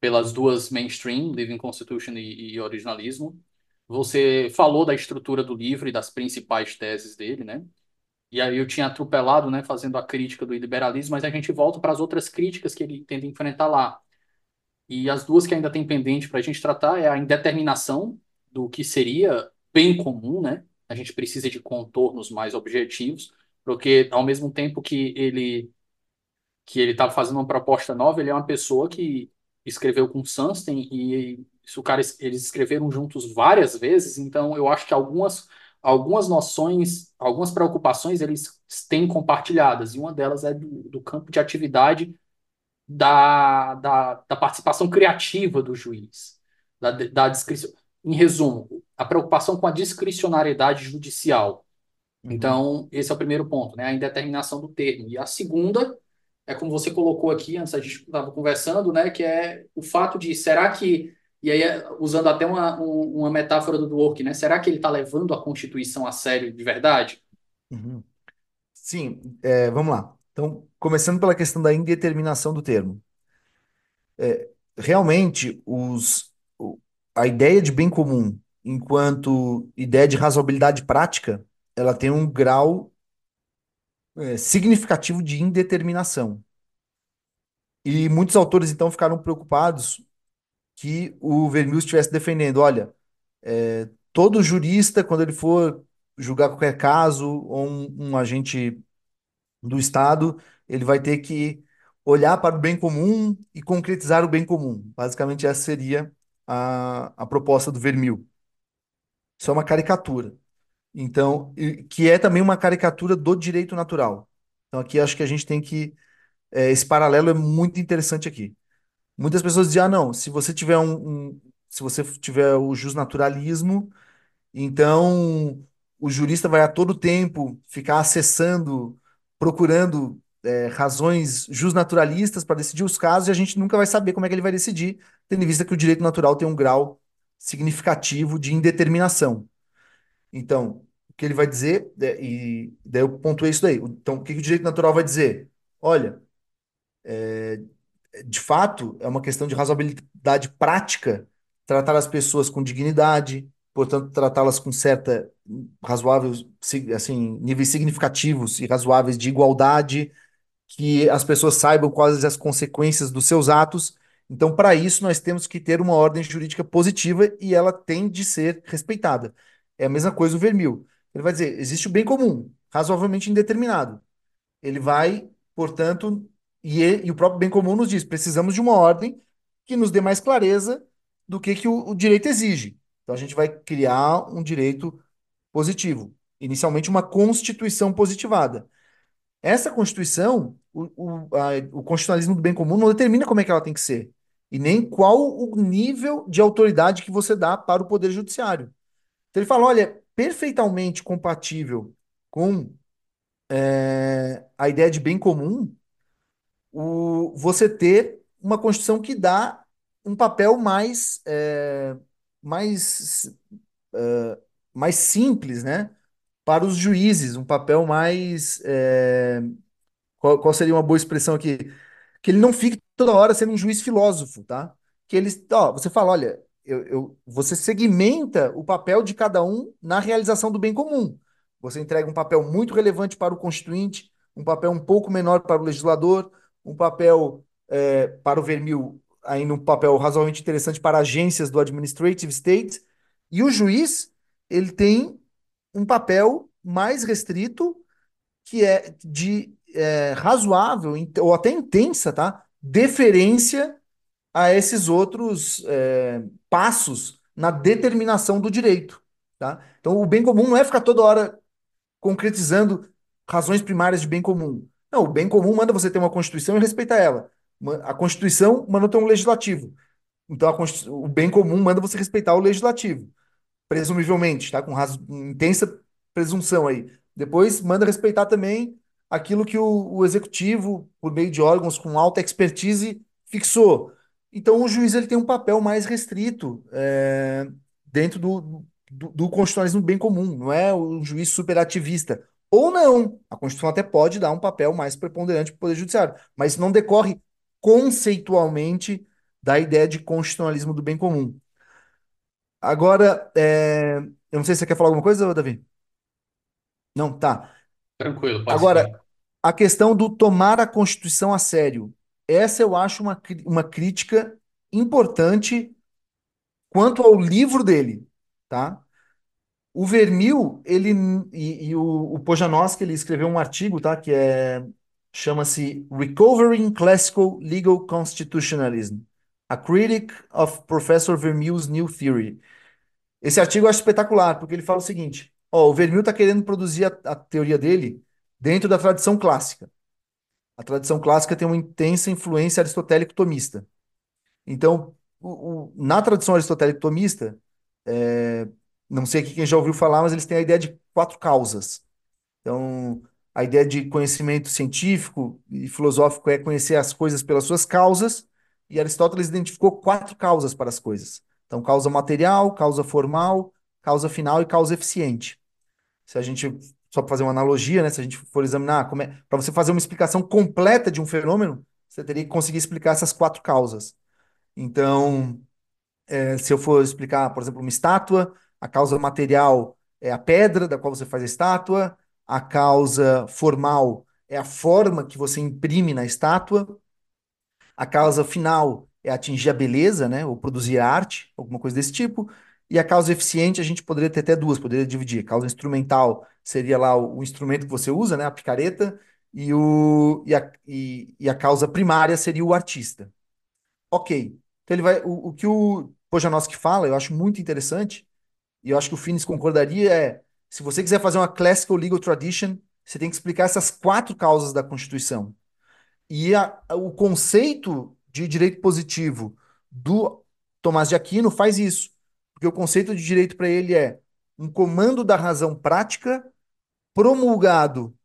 pelas duas mainstream, Living Constitution e, e Originalismo. Você falou da estrutura do livro e das principais teses dele, né? E aí eu tinha atropelado, né, fazendo a crítica do liberalismo, mas a gente volta para as outras críticas que ele tenta enfrentar lá. E as duas que ainda tem pendente para a gente tratar é a indeterminação do que seria bem comum, né? A gente precisa de contornos mais objetivos, porque ao mesmo tempo que ele que ele estava fazendo uma proposta nova, ele é uma pessoa que escreveu com Sunstein e o cara, eles escreveram juntos várias vezes, então eu acho que algumas algumas noções, algumas preocupações eles têm compartilhadas, e uma delas é do, do campo de atividade da, da, da participação criativa do juiz, da, da descrição. Em resumo, a preocupação com a discricionariedade judicial. Uhum. Então, esse é o primeiro ponto, né? A indeterminação do termo. E a segunda é como você colocou aqui antes, a gente estava conversando, né? Que é o fato de será que, e aí usando até uma, um, uma metáfora do Dworkin, né? Será que ele está levando a Constituição a sério de verdade? Uhum. Sim, é, vamos lá. Então, começando pela questão da indeterminação do termo. É, realmente, os, a ideia de bem comum, enquanto ideia de razoabilidade prática, ela tem um grau, é, significativo de indeterminação. E muitos autores, então, ficaram preocupados que o Vermeulen estivesse defendendo, olha, é, todo jurista, quando ele for julgar qualquer caso, ou um, um agente do Estado, ele vai ter que olhar para o bem comum e concretizar o bem comum. Basicamente, essa seria a, a proposta do Vermil. Isso é uma caricatura. Então, que é também uma caricatura do direito natural. Então, aqui acho que a gente tem que. é, esse paralelo é muito interessante aqui. Muitas pessoas dizem, ah, não, se você tiver um, um- se você tiver o justnaturalismo, então o jurista vai a todo tempo ficar acessando, procurando é, razões justnaturalistas para decidir os casos e a gente nunca vai saber como é que ele vai decidir, tendo em vista que o direito natural tem um grau significativo de indeterminação. Então, o que ele vai dizer, é, e daí eu pontuei isso daí. Então, o que o direito natural vai dizer? Olha, de fato, é uma questão de razoabilidade prática tratar as pessoas com dignidade, portanto, tratá-las com certa razoável, si- assim, níveis significativos e razoáveis de igualdade, que as pessoas saibam quais as consequências dos seus atos. Então, para isso, nós temos que ter uma ordem jurídica positiva e ela tem de ser respeitada. É a mesma coisa o Vermil. Ele vai dizer, existe o bem comum, razoavelmente indeterminado. Ele vai, portanto, e, e o próprio bem comum nos diz, precisamos de uma ordem que nos dê mais clareza do que, que o, o direito exige. Então a gente vai criar um direito positivo, inicialmente uma constituição positivada. Essa constituição, o, o, a- o constitucionalismo do bem comum não determina como é que ela tem que ser, e nem qual o nível de autoridade que você dá para o poder judiciário. Então ele fala, olha, perfeitamente compatível com é, a ideia de bem comum o, você ter uma Constituição que dá um papel mais, é, mais, mais simples, né, para os juízes, um papel mais. é, qual, qual seria uma boa expressão aqui? que ele não fique toda hora sendo um juiz filósofo, tá? Que ele, ó, você fala, olha, eu, eu- você segmenta o papel de cada um na realização do bem comum. Você entrega um papel muito relevante para o constituinte, um papel um pouco menor para o legislador, um papel é, para o vermil, ainda um papel razoavelmente interessante para agências do administrative state, e o juiz, ele tem um papel mais restrito que é de é, razoável ou até intensa, tá? Deferência a esses outros é, passos na determinação do direito, tá? Então, o bem comum não é ficar toda hora concretizando razões primárias de bem comum. Não, o bem comum manda você ter uma Constituição e respeitar ela. A Constituição manda ter um legislativo. Então, o bem comum manda você respeitar o legislativo presumivelmente, tá? Com intensa presunção aí. Depois manda respeitar também aquilo que o, o executivo, por meio de órgãos com alta expertise, fixou. Então o juiz ele tem um papel mais restrito é, dentro do, do, do constitucionalismo bem comum, não é o juiz superativista. Ou não, a Constituição até pode dar um papel mais preponderante para o Poder Judiciário, mas não decorre conceitualmente da ideia de constitucionalismo do bem comum. Agora, é, eu não sei se você quer falar alguma coisa, Davi? Não, tá. Tranquilo, pode seguir. Agora, a questão do tomar a Constituição a sério. Essa eu acho uma, uma crítica importante quanto ao livro dele, tá? O Vermil, ele e, e o, o Pojanowski, ele escreveu um artigo, tá? Que é chama-se Recovering Classical Legal Constitutionalism: A Critic of Professor Vermeule's New Theory. Esse artigo eu acho espetacular, porque ele fala o seguinte: ó, o Vermeer está querendo produzir a, a teoria dele dentro da tradição clássica. A tradição clássica tem uma intensa influência aristotélico-tomista. Então, o- o- na tradição aristotélico-tomista, é, não sei aqui quem já ouviu falar, mas eles têm a ideia de quatro causas. Então, a ideia de conhecimento científico e filosófico é conhecer as coisas pelas suas causas, e Aristóteles identificou quatro causas para as coisas. Então, causa material, causa formal, causa final e causa eficiente. Se a gente, só para fazer uma analogia, né, se a gente for examinar, é, para você fazer uma explicação completa de um fenômeno, você teria que conseguir explicar essas quatro causas. Então, é, se eu for explicar, por exemplo, uma estátua, a causa material é a pedra da qual você faz a estátua, a causa formal é a forma que você imprime na estátua, a causa final é atingir a beleza, né, ou produzir arte, alguma coisa desse tipo, e a causa eficiente a gente poderia ter até duas, poderia dividir. A causa instrumental seria lá o, o instrumento que você usa, né, a picareta, e, o, e, a, e, e a causa primária seria o artista. Ok. Então ele vai. O, o que o Pojanowski fala, eu acho muito interessante, e eu acho que o Finis concordaria, é se você quiser fazer uma classical legal tradition, você tem que explicar essas quatro causas da Constituição. E a, o conceito de direito positivo do Tomás de Aquino faz isso. Porque o conceito de direito para ele é um comando da razão prática promulgado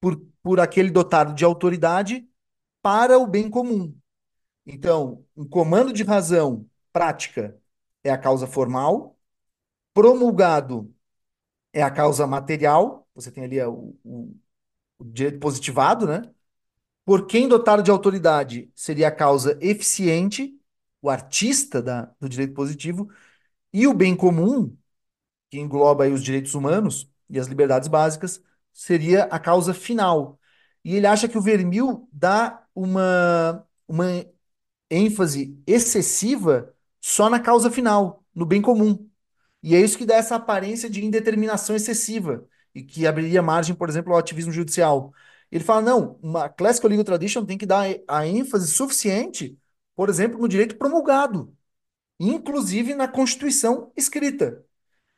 por, por aquele dotado de autoridade para o bem comum. Então, um comando de razão prática é a causa formal, promulgado é a causa material, você tem ali o, o, o direito positivado, né? Por quem dotado de autoridade seria a causa eficiente, o artista da, do direito positivo, e o bem comum, que engloba os direitos humanos e as liberdades básicas, seria a causa final. E ele acha que o Vermil dá uma, uma ênfase excessiva só na causa final, no bem comum. E é isso que dá essa aparência de indeterminação excessiva e que abriria margem, por exemplo, ao ativismo judicial. Ele fala, não, uma classical legal tradition tem que dar a ênfase suficiente, por exemplo, no direito promulgado, inclusive na Constituição escrita.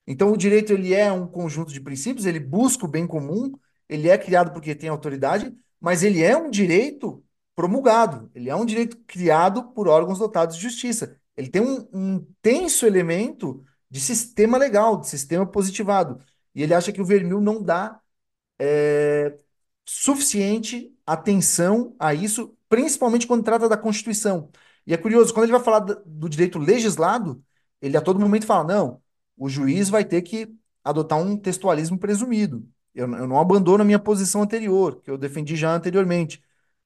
Então, o direito ele é um conjunto de princípios, ele busca o bem comum, ele é criado porque tem autoridade, mas ele é um direito promulgado, ele é um direito criado por órgãos dotados de justiça. Ele tem um, intenso elemento de sistema legal, de sistema positivado. E ele acha que o Vermil não dá é, suficiente atenção a isso, principalmente quando trata da Constituição. E é curioso, quando ele vai falar do direito legislado, ele a todo momento fala: não, o juiz vai ter que adotar um textualismo presumido. Eu, eu não abandono a minha posição anterior, que eu defendi já anteriormente.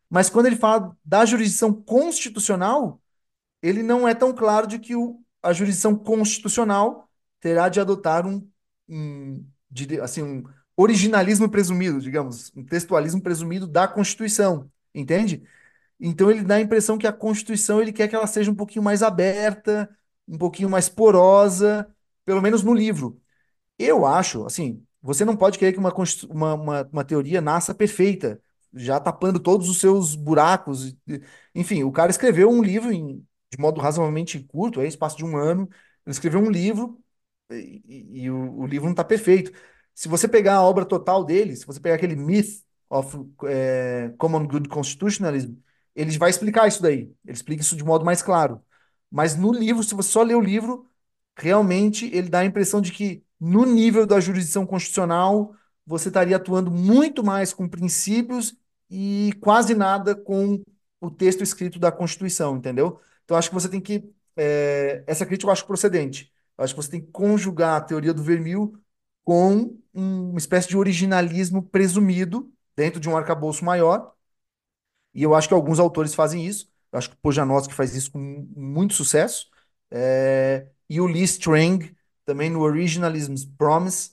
Mas quando ele fala da jurisdição constitucional, ele não é tão claro de que o, a jurisdição constitucional terá de adotar um, um, de, assim, um originalismo presumido, digamos, um textualismo presumido da Constituição, entende? Então ele dá a impressão que a Constituição ele quer que ela seja um pouquinho mais aberta, um pouquinho mais porosa, pelo menos no livro. Eu acho, assim, você não pode querer que uma, uma, uma, uma teoria nasça perfeita, já tapando todos os seus buracos. Enfim, o cara escreveu um livro em, de modo razoavelmente curto, aí, espaço de um ano. Ele escreveu um livro e, e o, o, livro não está perfeito. Se você pegar a obra total dele, se você pegar aquele Myth of é, Common Good Constitutionalism, ele vai explicar isso daí. Ele explica isso de modo mais claro. Mas no livro, se você só ler o livro, realmente ele dá a impressão de que no nível da jurisdição constitucional você estaria atuando muito mais com princípios e quase nada com o texto escrito da Constituição, entendeu? Então, acho que você tem que. É, essa crítica eu acho procedente. Eu acho que você tem que conjugar a teoria do vermil com uma espécie de originalismo presumido dentro de um arcabouço maior. E eu acho que alguns autores fazem isso. Eu acho que o Pojanowski faz isso com muito sucesso. É, e o Lee Strang, também no Originalism's Promise.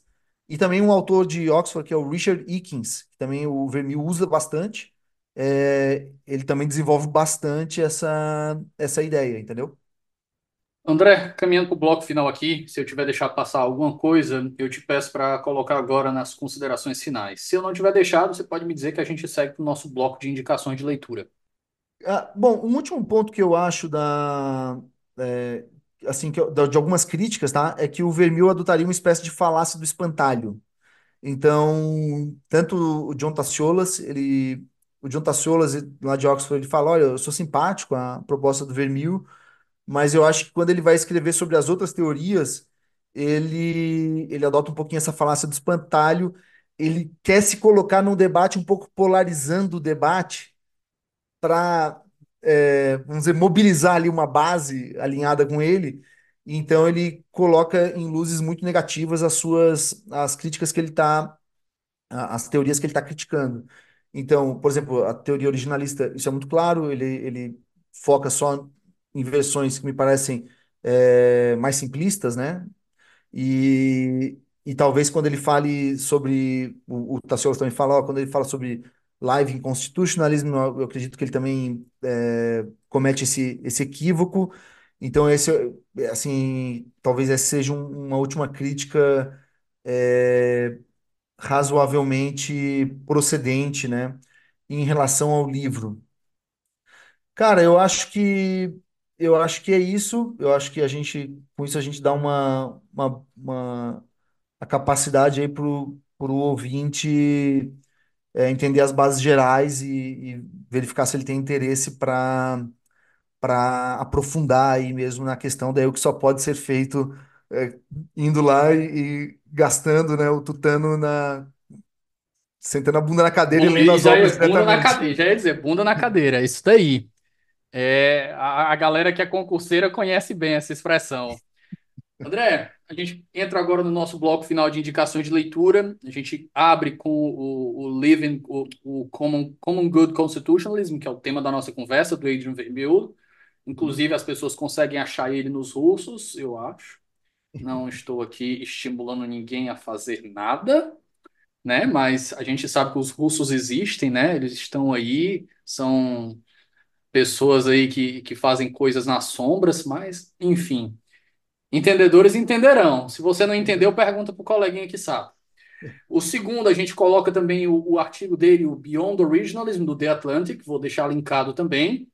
E também um autor de Oxford, que é o Richard Eakins, que também o Vermeer usa bastante é, ele também desenvolve bastante essa, essa ideia, entendeu? André, caminhando para o bloco final aqui, se eu tiver deixado passar alguma coisa, eu te peço para colocar agora nas considerações finais. Se eu não tiver deixado, você pode me dizer que a gente segue para o nosso bloco de indicações de leitura. Ah, bom, um último ponto que eu acho da, é, assim, que eu, de algumas críticas, tá? É que o Vermil adotaria uma espécie de falácia do espantalho. Então, tanto o John Tassiolas, ele o John Tassiolas, lá de Oxford, ele fala: olha, eu sou simpático à proposta do Vermeil, mas eu acho que quando ele vai escrever sobre as outras teorias, ele, ele adota um pouquinho essa falácia do espantalho ele quer se colocar num debate um pouco polarizando o debate para, é, vamos dizer, mobilizar ali uma base alinhada com ele. Então ele coloca em luzes muito negativas as suas as críticas que ele está as teorias que ele está criticando. Então, por exemplo, a teoria originalista, isso é muito claro, ele, ele foca só em versões que me parecem é, mais simplistas, né? E, e talvez quando ele fale sobre, o, o Tassio também fala, ó, quando ele fala sobre live inconstitucionalismo, eu, eu acredito que ele também é, comete esse, esse equívoco. Então, esse, assim, talvez essa seja um, uma última crítica é, razoavelmente procedente, né, em relação ao livro. Cara, eu acho que eu acho que é isso. Eu acho que a gente, com isso, a gente dá uma, uma, uma a capacidade aí para o ouvinte é, entender as bases gerais e, e verificar se ele tem interesse para para aprofundar aí mesmo na questão, daí o que só pode ser feito é, indo lá e, e gastando, né, o tutano na sentando a bunda na cadeira e lendo as já ia, obras bunda na diretamente. cadeira, já ia dizer, bunda na cadeira, é isso daí. É, a, a galera que é concurseira conhece bem essa expressão. André, a gente entra agora no nosso bloco final de indicações de leitura. A gente abre com o, o Living, o, o Common, Common Good Constitutionalism, que é o tema da nossa conversa, do Adrian Vermeulen. Inclusive, as pessoas conseguem achar ele nos russos, eu acho. Não estou aqui estimulando ninguém a fazer nada, né? Mas a gente sabe que os russos existem, né? Eles estão aí, são pessoas aí que, que fazem coisas nas sombras, mas, enfim. Entendedores entenderão. Se você não entendeu, pergunta para o coleguinha que sabe. O segundo, a gente coloca também o, o artigo dele, o Beyond Originalism, do The Atlantic, vou deixar linkado também.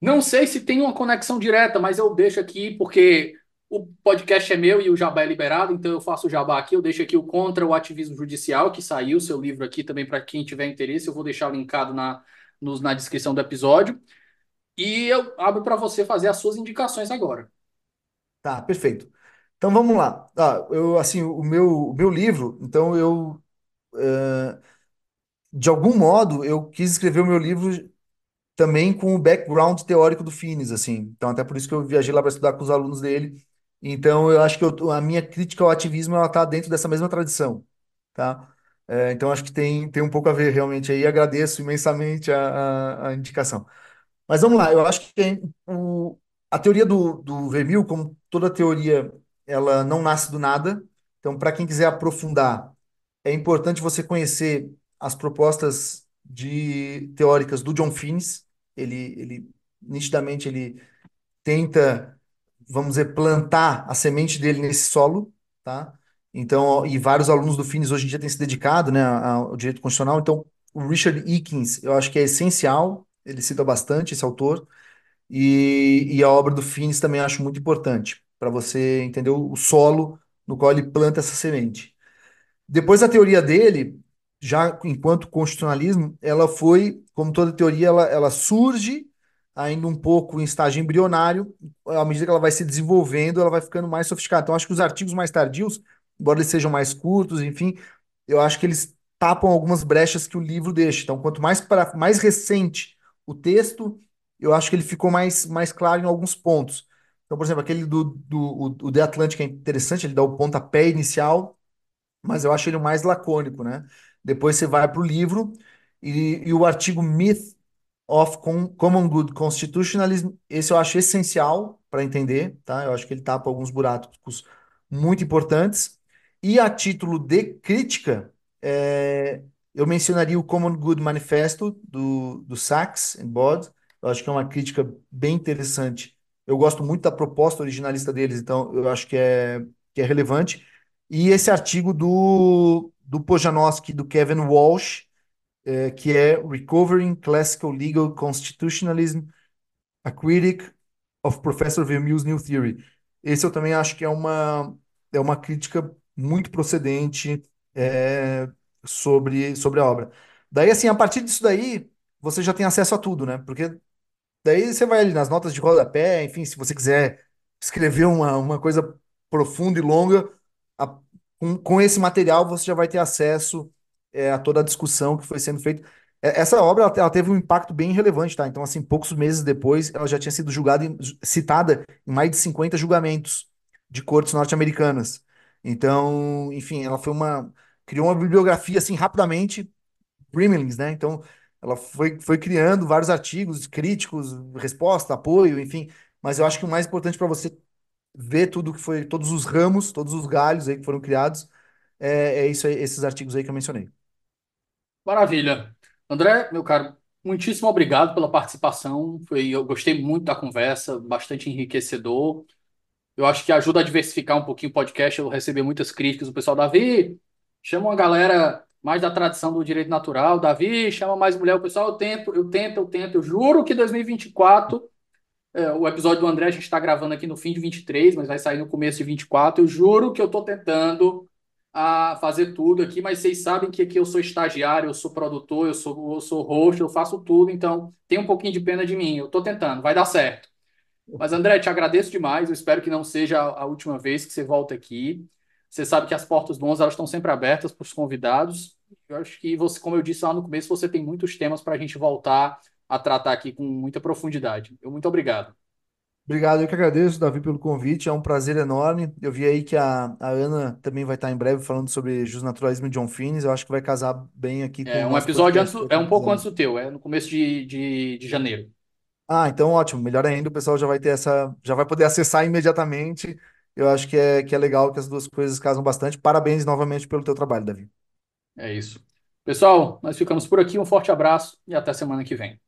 Não sei se tem uma conexão direta, mas eu deixo aqui porque o podcast é meu e o jabá é liberado, então eu faço o jabá aqui. Eu deixo aqui o Contra o Ativismo Judicial, que saiu, seu livro aqui também para quem tiver interesse. Eu vou deixar linkado na, nos, na descrição do episódio. E eu abro para você fazer as suas indicações agora. Tá, perfeito. Então vamos lá. Ah, eu assim, o meu, o meu livro, então eu eh, de algum modo eu quis escrever o meu livro também com o background teórico do Finis, assim. Então até por isso que eu viajei lá para estudar com os alunos dele. Então eu acho que eu- a minha crítica ao ativismo ela está dentro dessa mesma tradição, tá? Eh, então acho que tem, tem um pouco a ver realmente aí. Agradeço imensamente a, a, a indicação. Mas vamos lá, eu acho que o, a teoria do, do como toda teoria, ela não nasce do nada. Então, para quem quiser aprofundar, é importante você conhecer as propostas de teóricas do John Finnes. Ele, ele nitidamente ele tenta, vamos dizer, plantar a semente dele nesse solo, tá? Então, e vários alunos do Finnes hoje em dia têm se dedicado, né, ao direito constitucional. Então, o Richard Eakins, eu acho que é essencial. Ele cita bastante esse autor. E, e a obra do Finis também acho muito importante, para você entender o, o solo no qual ele planta essa semente. Depois a teoria dele, já enquanto constitucionalismo, ela foi, como toda teoria, ela, ela surge ainda um pouco em estágio embrionário, à medida que ela vai se desenvolvendo, ela vai ficando mais sofisticada. Então, acho que os artigos mais tardios, embora eles sejam mais curtos, enfim, eu acho que eles tapam algumas brechas que o livro deixa. Então, quanto mais para mais recente o texto, eu acho que ele ficou mais, mais claro em alguns pontos. Então, por exemplo, aquele do, do o, The Atlantic é interessante, ele dá o pontapé inicial, mas eu acho ele mais lacônico, né? Depois você vai para o livro e, e o artigo Myth of Com- Common Good Constitutionalism, esse eu acho essencial para entender, tá? Eu acho que ele tapa alguns buracos muito importantes. E a título de crítica, é, eu mencionaria o Common Good Manifesto do, do Sachs and Bod. Eu acho que é uma crítica bem interessante. Eu gosto muito da proposta originalista deles, então eu acho que é, que é relevante. E esse artigo do, do Pojanowski, do Kevin Walsh, é, que é Recovering Classical Legal Constitutionalism, A Critic of Professor Vermeule's New Theory. Esse eu também acho que é uma, é uma crítica muito procedente é, sobre, sobre a obra. Daí, assim, a partir disso daí, você já tem acesso a tudo, né? Porque daí você vai ali nas notas de rodapé, enfim, se você quiser escrever uma, uma coisa profunda e longa, a- com, com esse material você já vai ter acesso é, a toda a discussão que foi sendo feita. É, Essa obra ela, teve um impacto bem relevante, tá? Então, assim, poucos meses depois, ela já tinha sido julgada, citada em mais de 50 julgamentos de cortes norte-americanas. Então, enfim, ela foi uma, criou uma bibliografia assim rapidamente, Brimlings, né? Então, ela foi, foi criando vários artigos críticos, resposta, apoio, enfim. Mas eu acho que o mais importante para você ver tudo que foi, todos os ramos, todos os galhos aí que foram criados, é, é isso aí, esses artigos aí que eu mencionei. Maravilha. André, meu caro, muitíssimo obrigado pela participação. Foi, eu gostei muito da conversa, bastante enriquecedor. Eu acho que ajuda a diversificar um pouquinho o podcast. Eu recebi muitas críticas do pessoal. Davi, chama uma galera mais da tradição do direito natural. Davi, chama mais mulher. O pessoal, eu tento, eu tento, eu tento. Eu juro que 2024, é, o episódio do André a gente está gravando aqui no fim de 23, mas vai sair no começo de 24. Eu juro que eu estou tentando a fazer tudo aqui, mas vocês sabem que aqui eu sou estagiário, eu sou produtor, eu sou, eu sou host, eu faço tudo, então tem um pouquinho de pena de mim. Eu estou tentando, vai dar certo. Mas, André, te agradeço demais. Eu espero que não seja a última vez que você volta aqui. Você sabe que as portas do 11 elas estão sempre abertas para os convidados. Eu acho que você, como eu disse lá no começo, você tem muitos temas para a gente voltar a tratar aqui com muita profundidade. Eu muito obrigado. Obrigado, eu que agradeço, Davi, pelo convite. É um prazer enorme. Eu vi aí que a, a Ana também vai estar em breve falando sobre justnaturalismo e John Finnes. Eu acho que vai casar bem aqui com É um episódio antes, é um pouco antes do teu, é no começo de, de, de janeiro. Ah, então ótimo. Melhor ainda, o pessoal já vai ter essa, já vai poder acessar imediatamente. Eu acho que é, que é legal que as duas coisas casam bastante. Parabéns novamente pelo teu trabalho, Davi. É isso. Pessoal, nós ficamos por aqui. Um forte abraço e até semana que vem.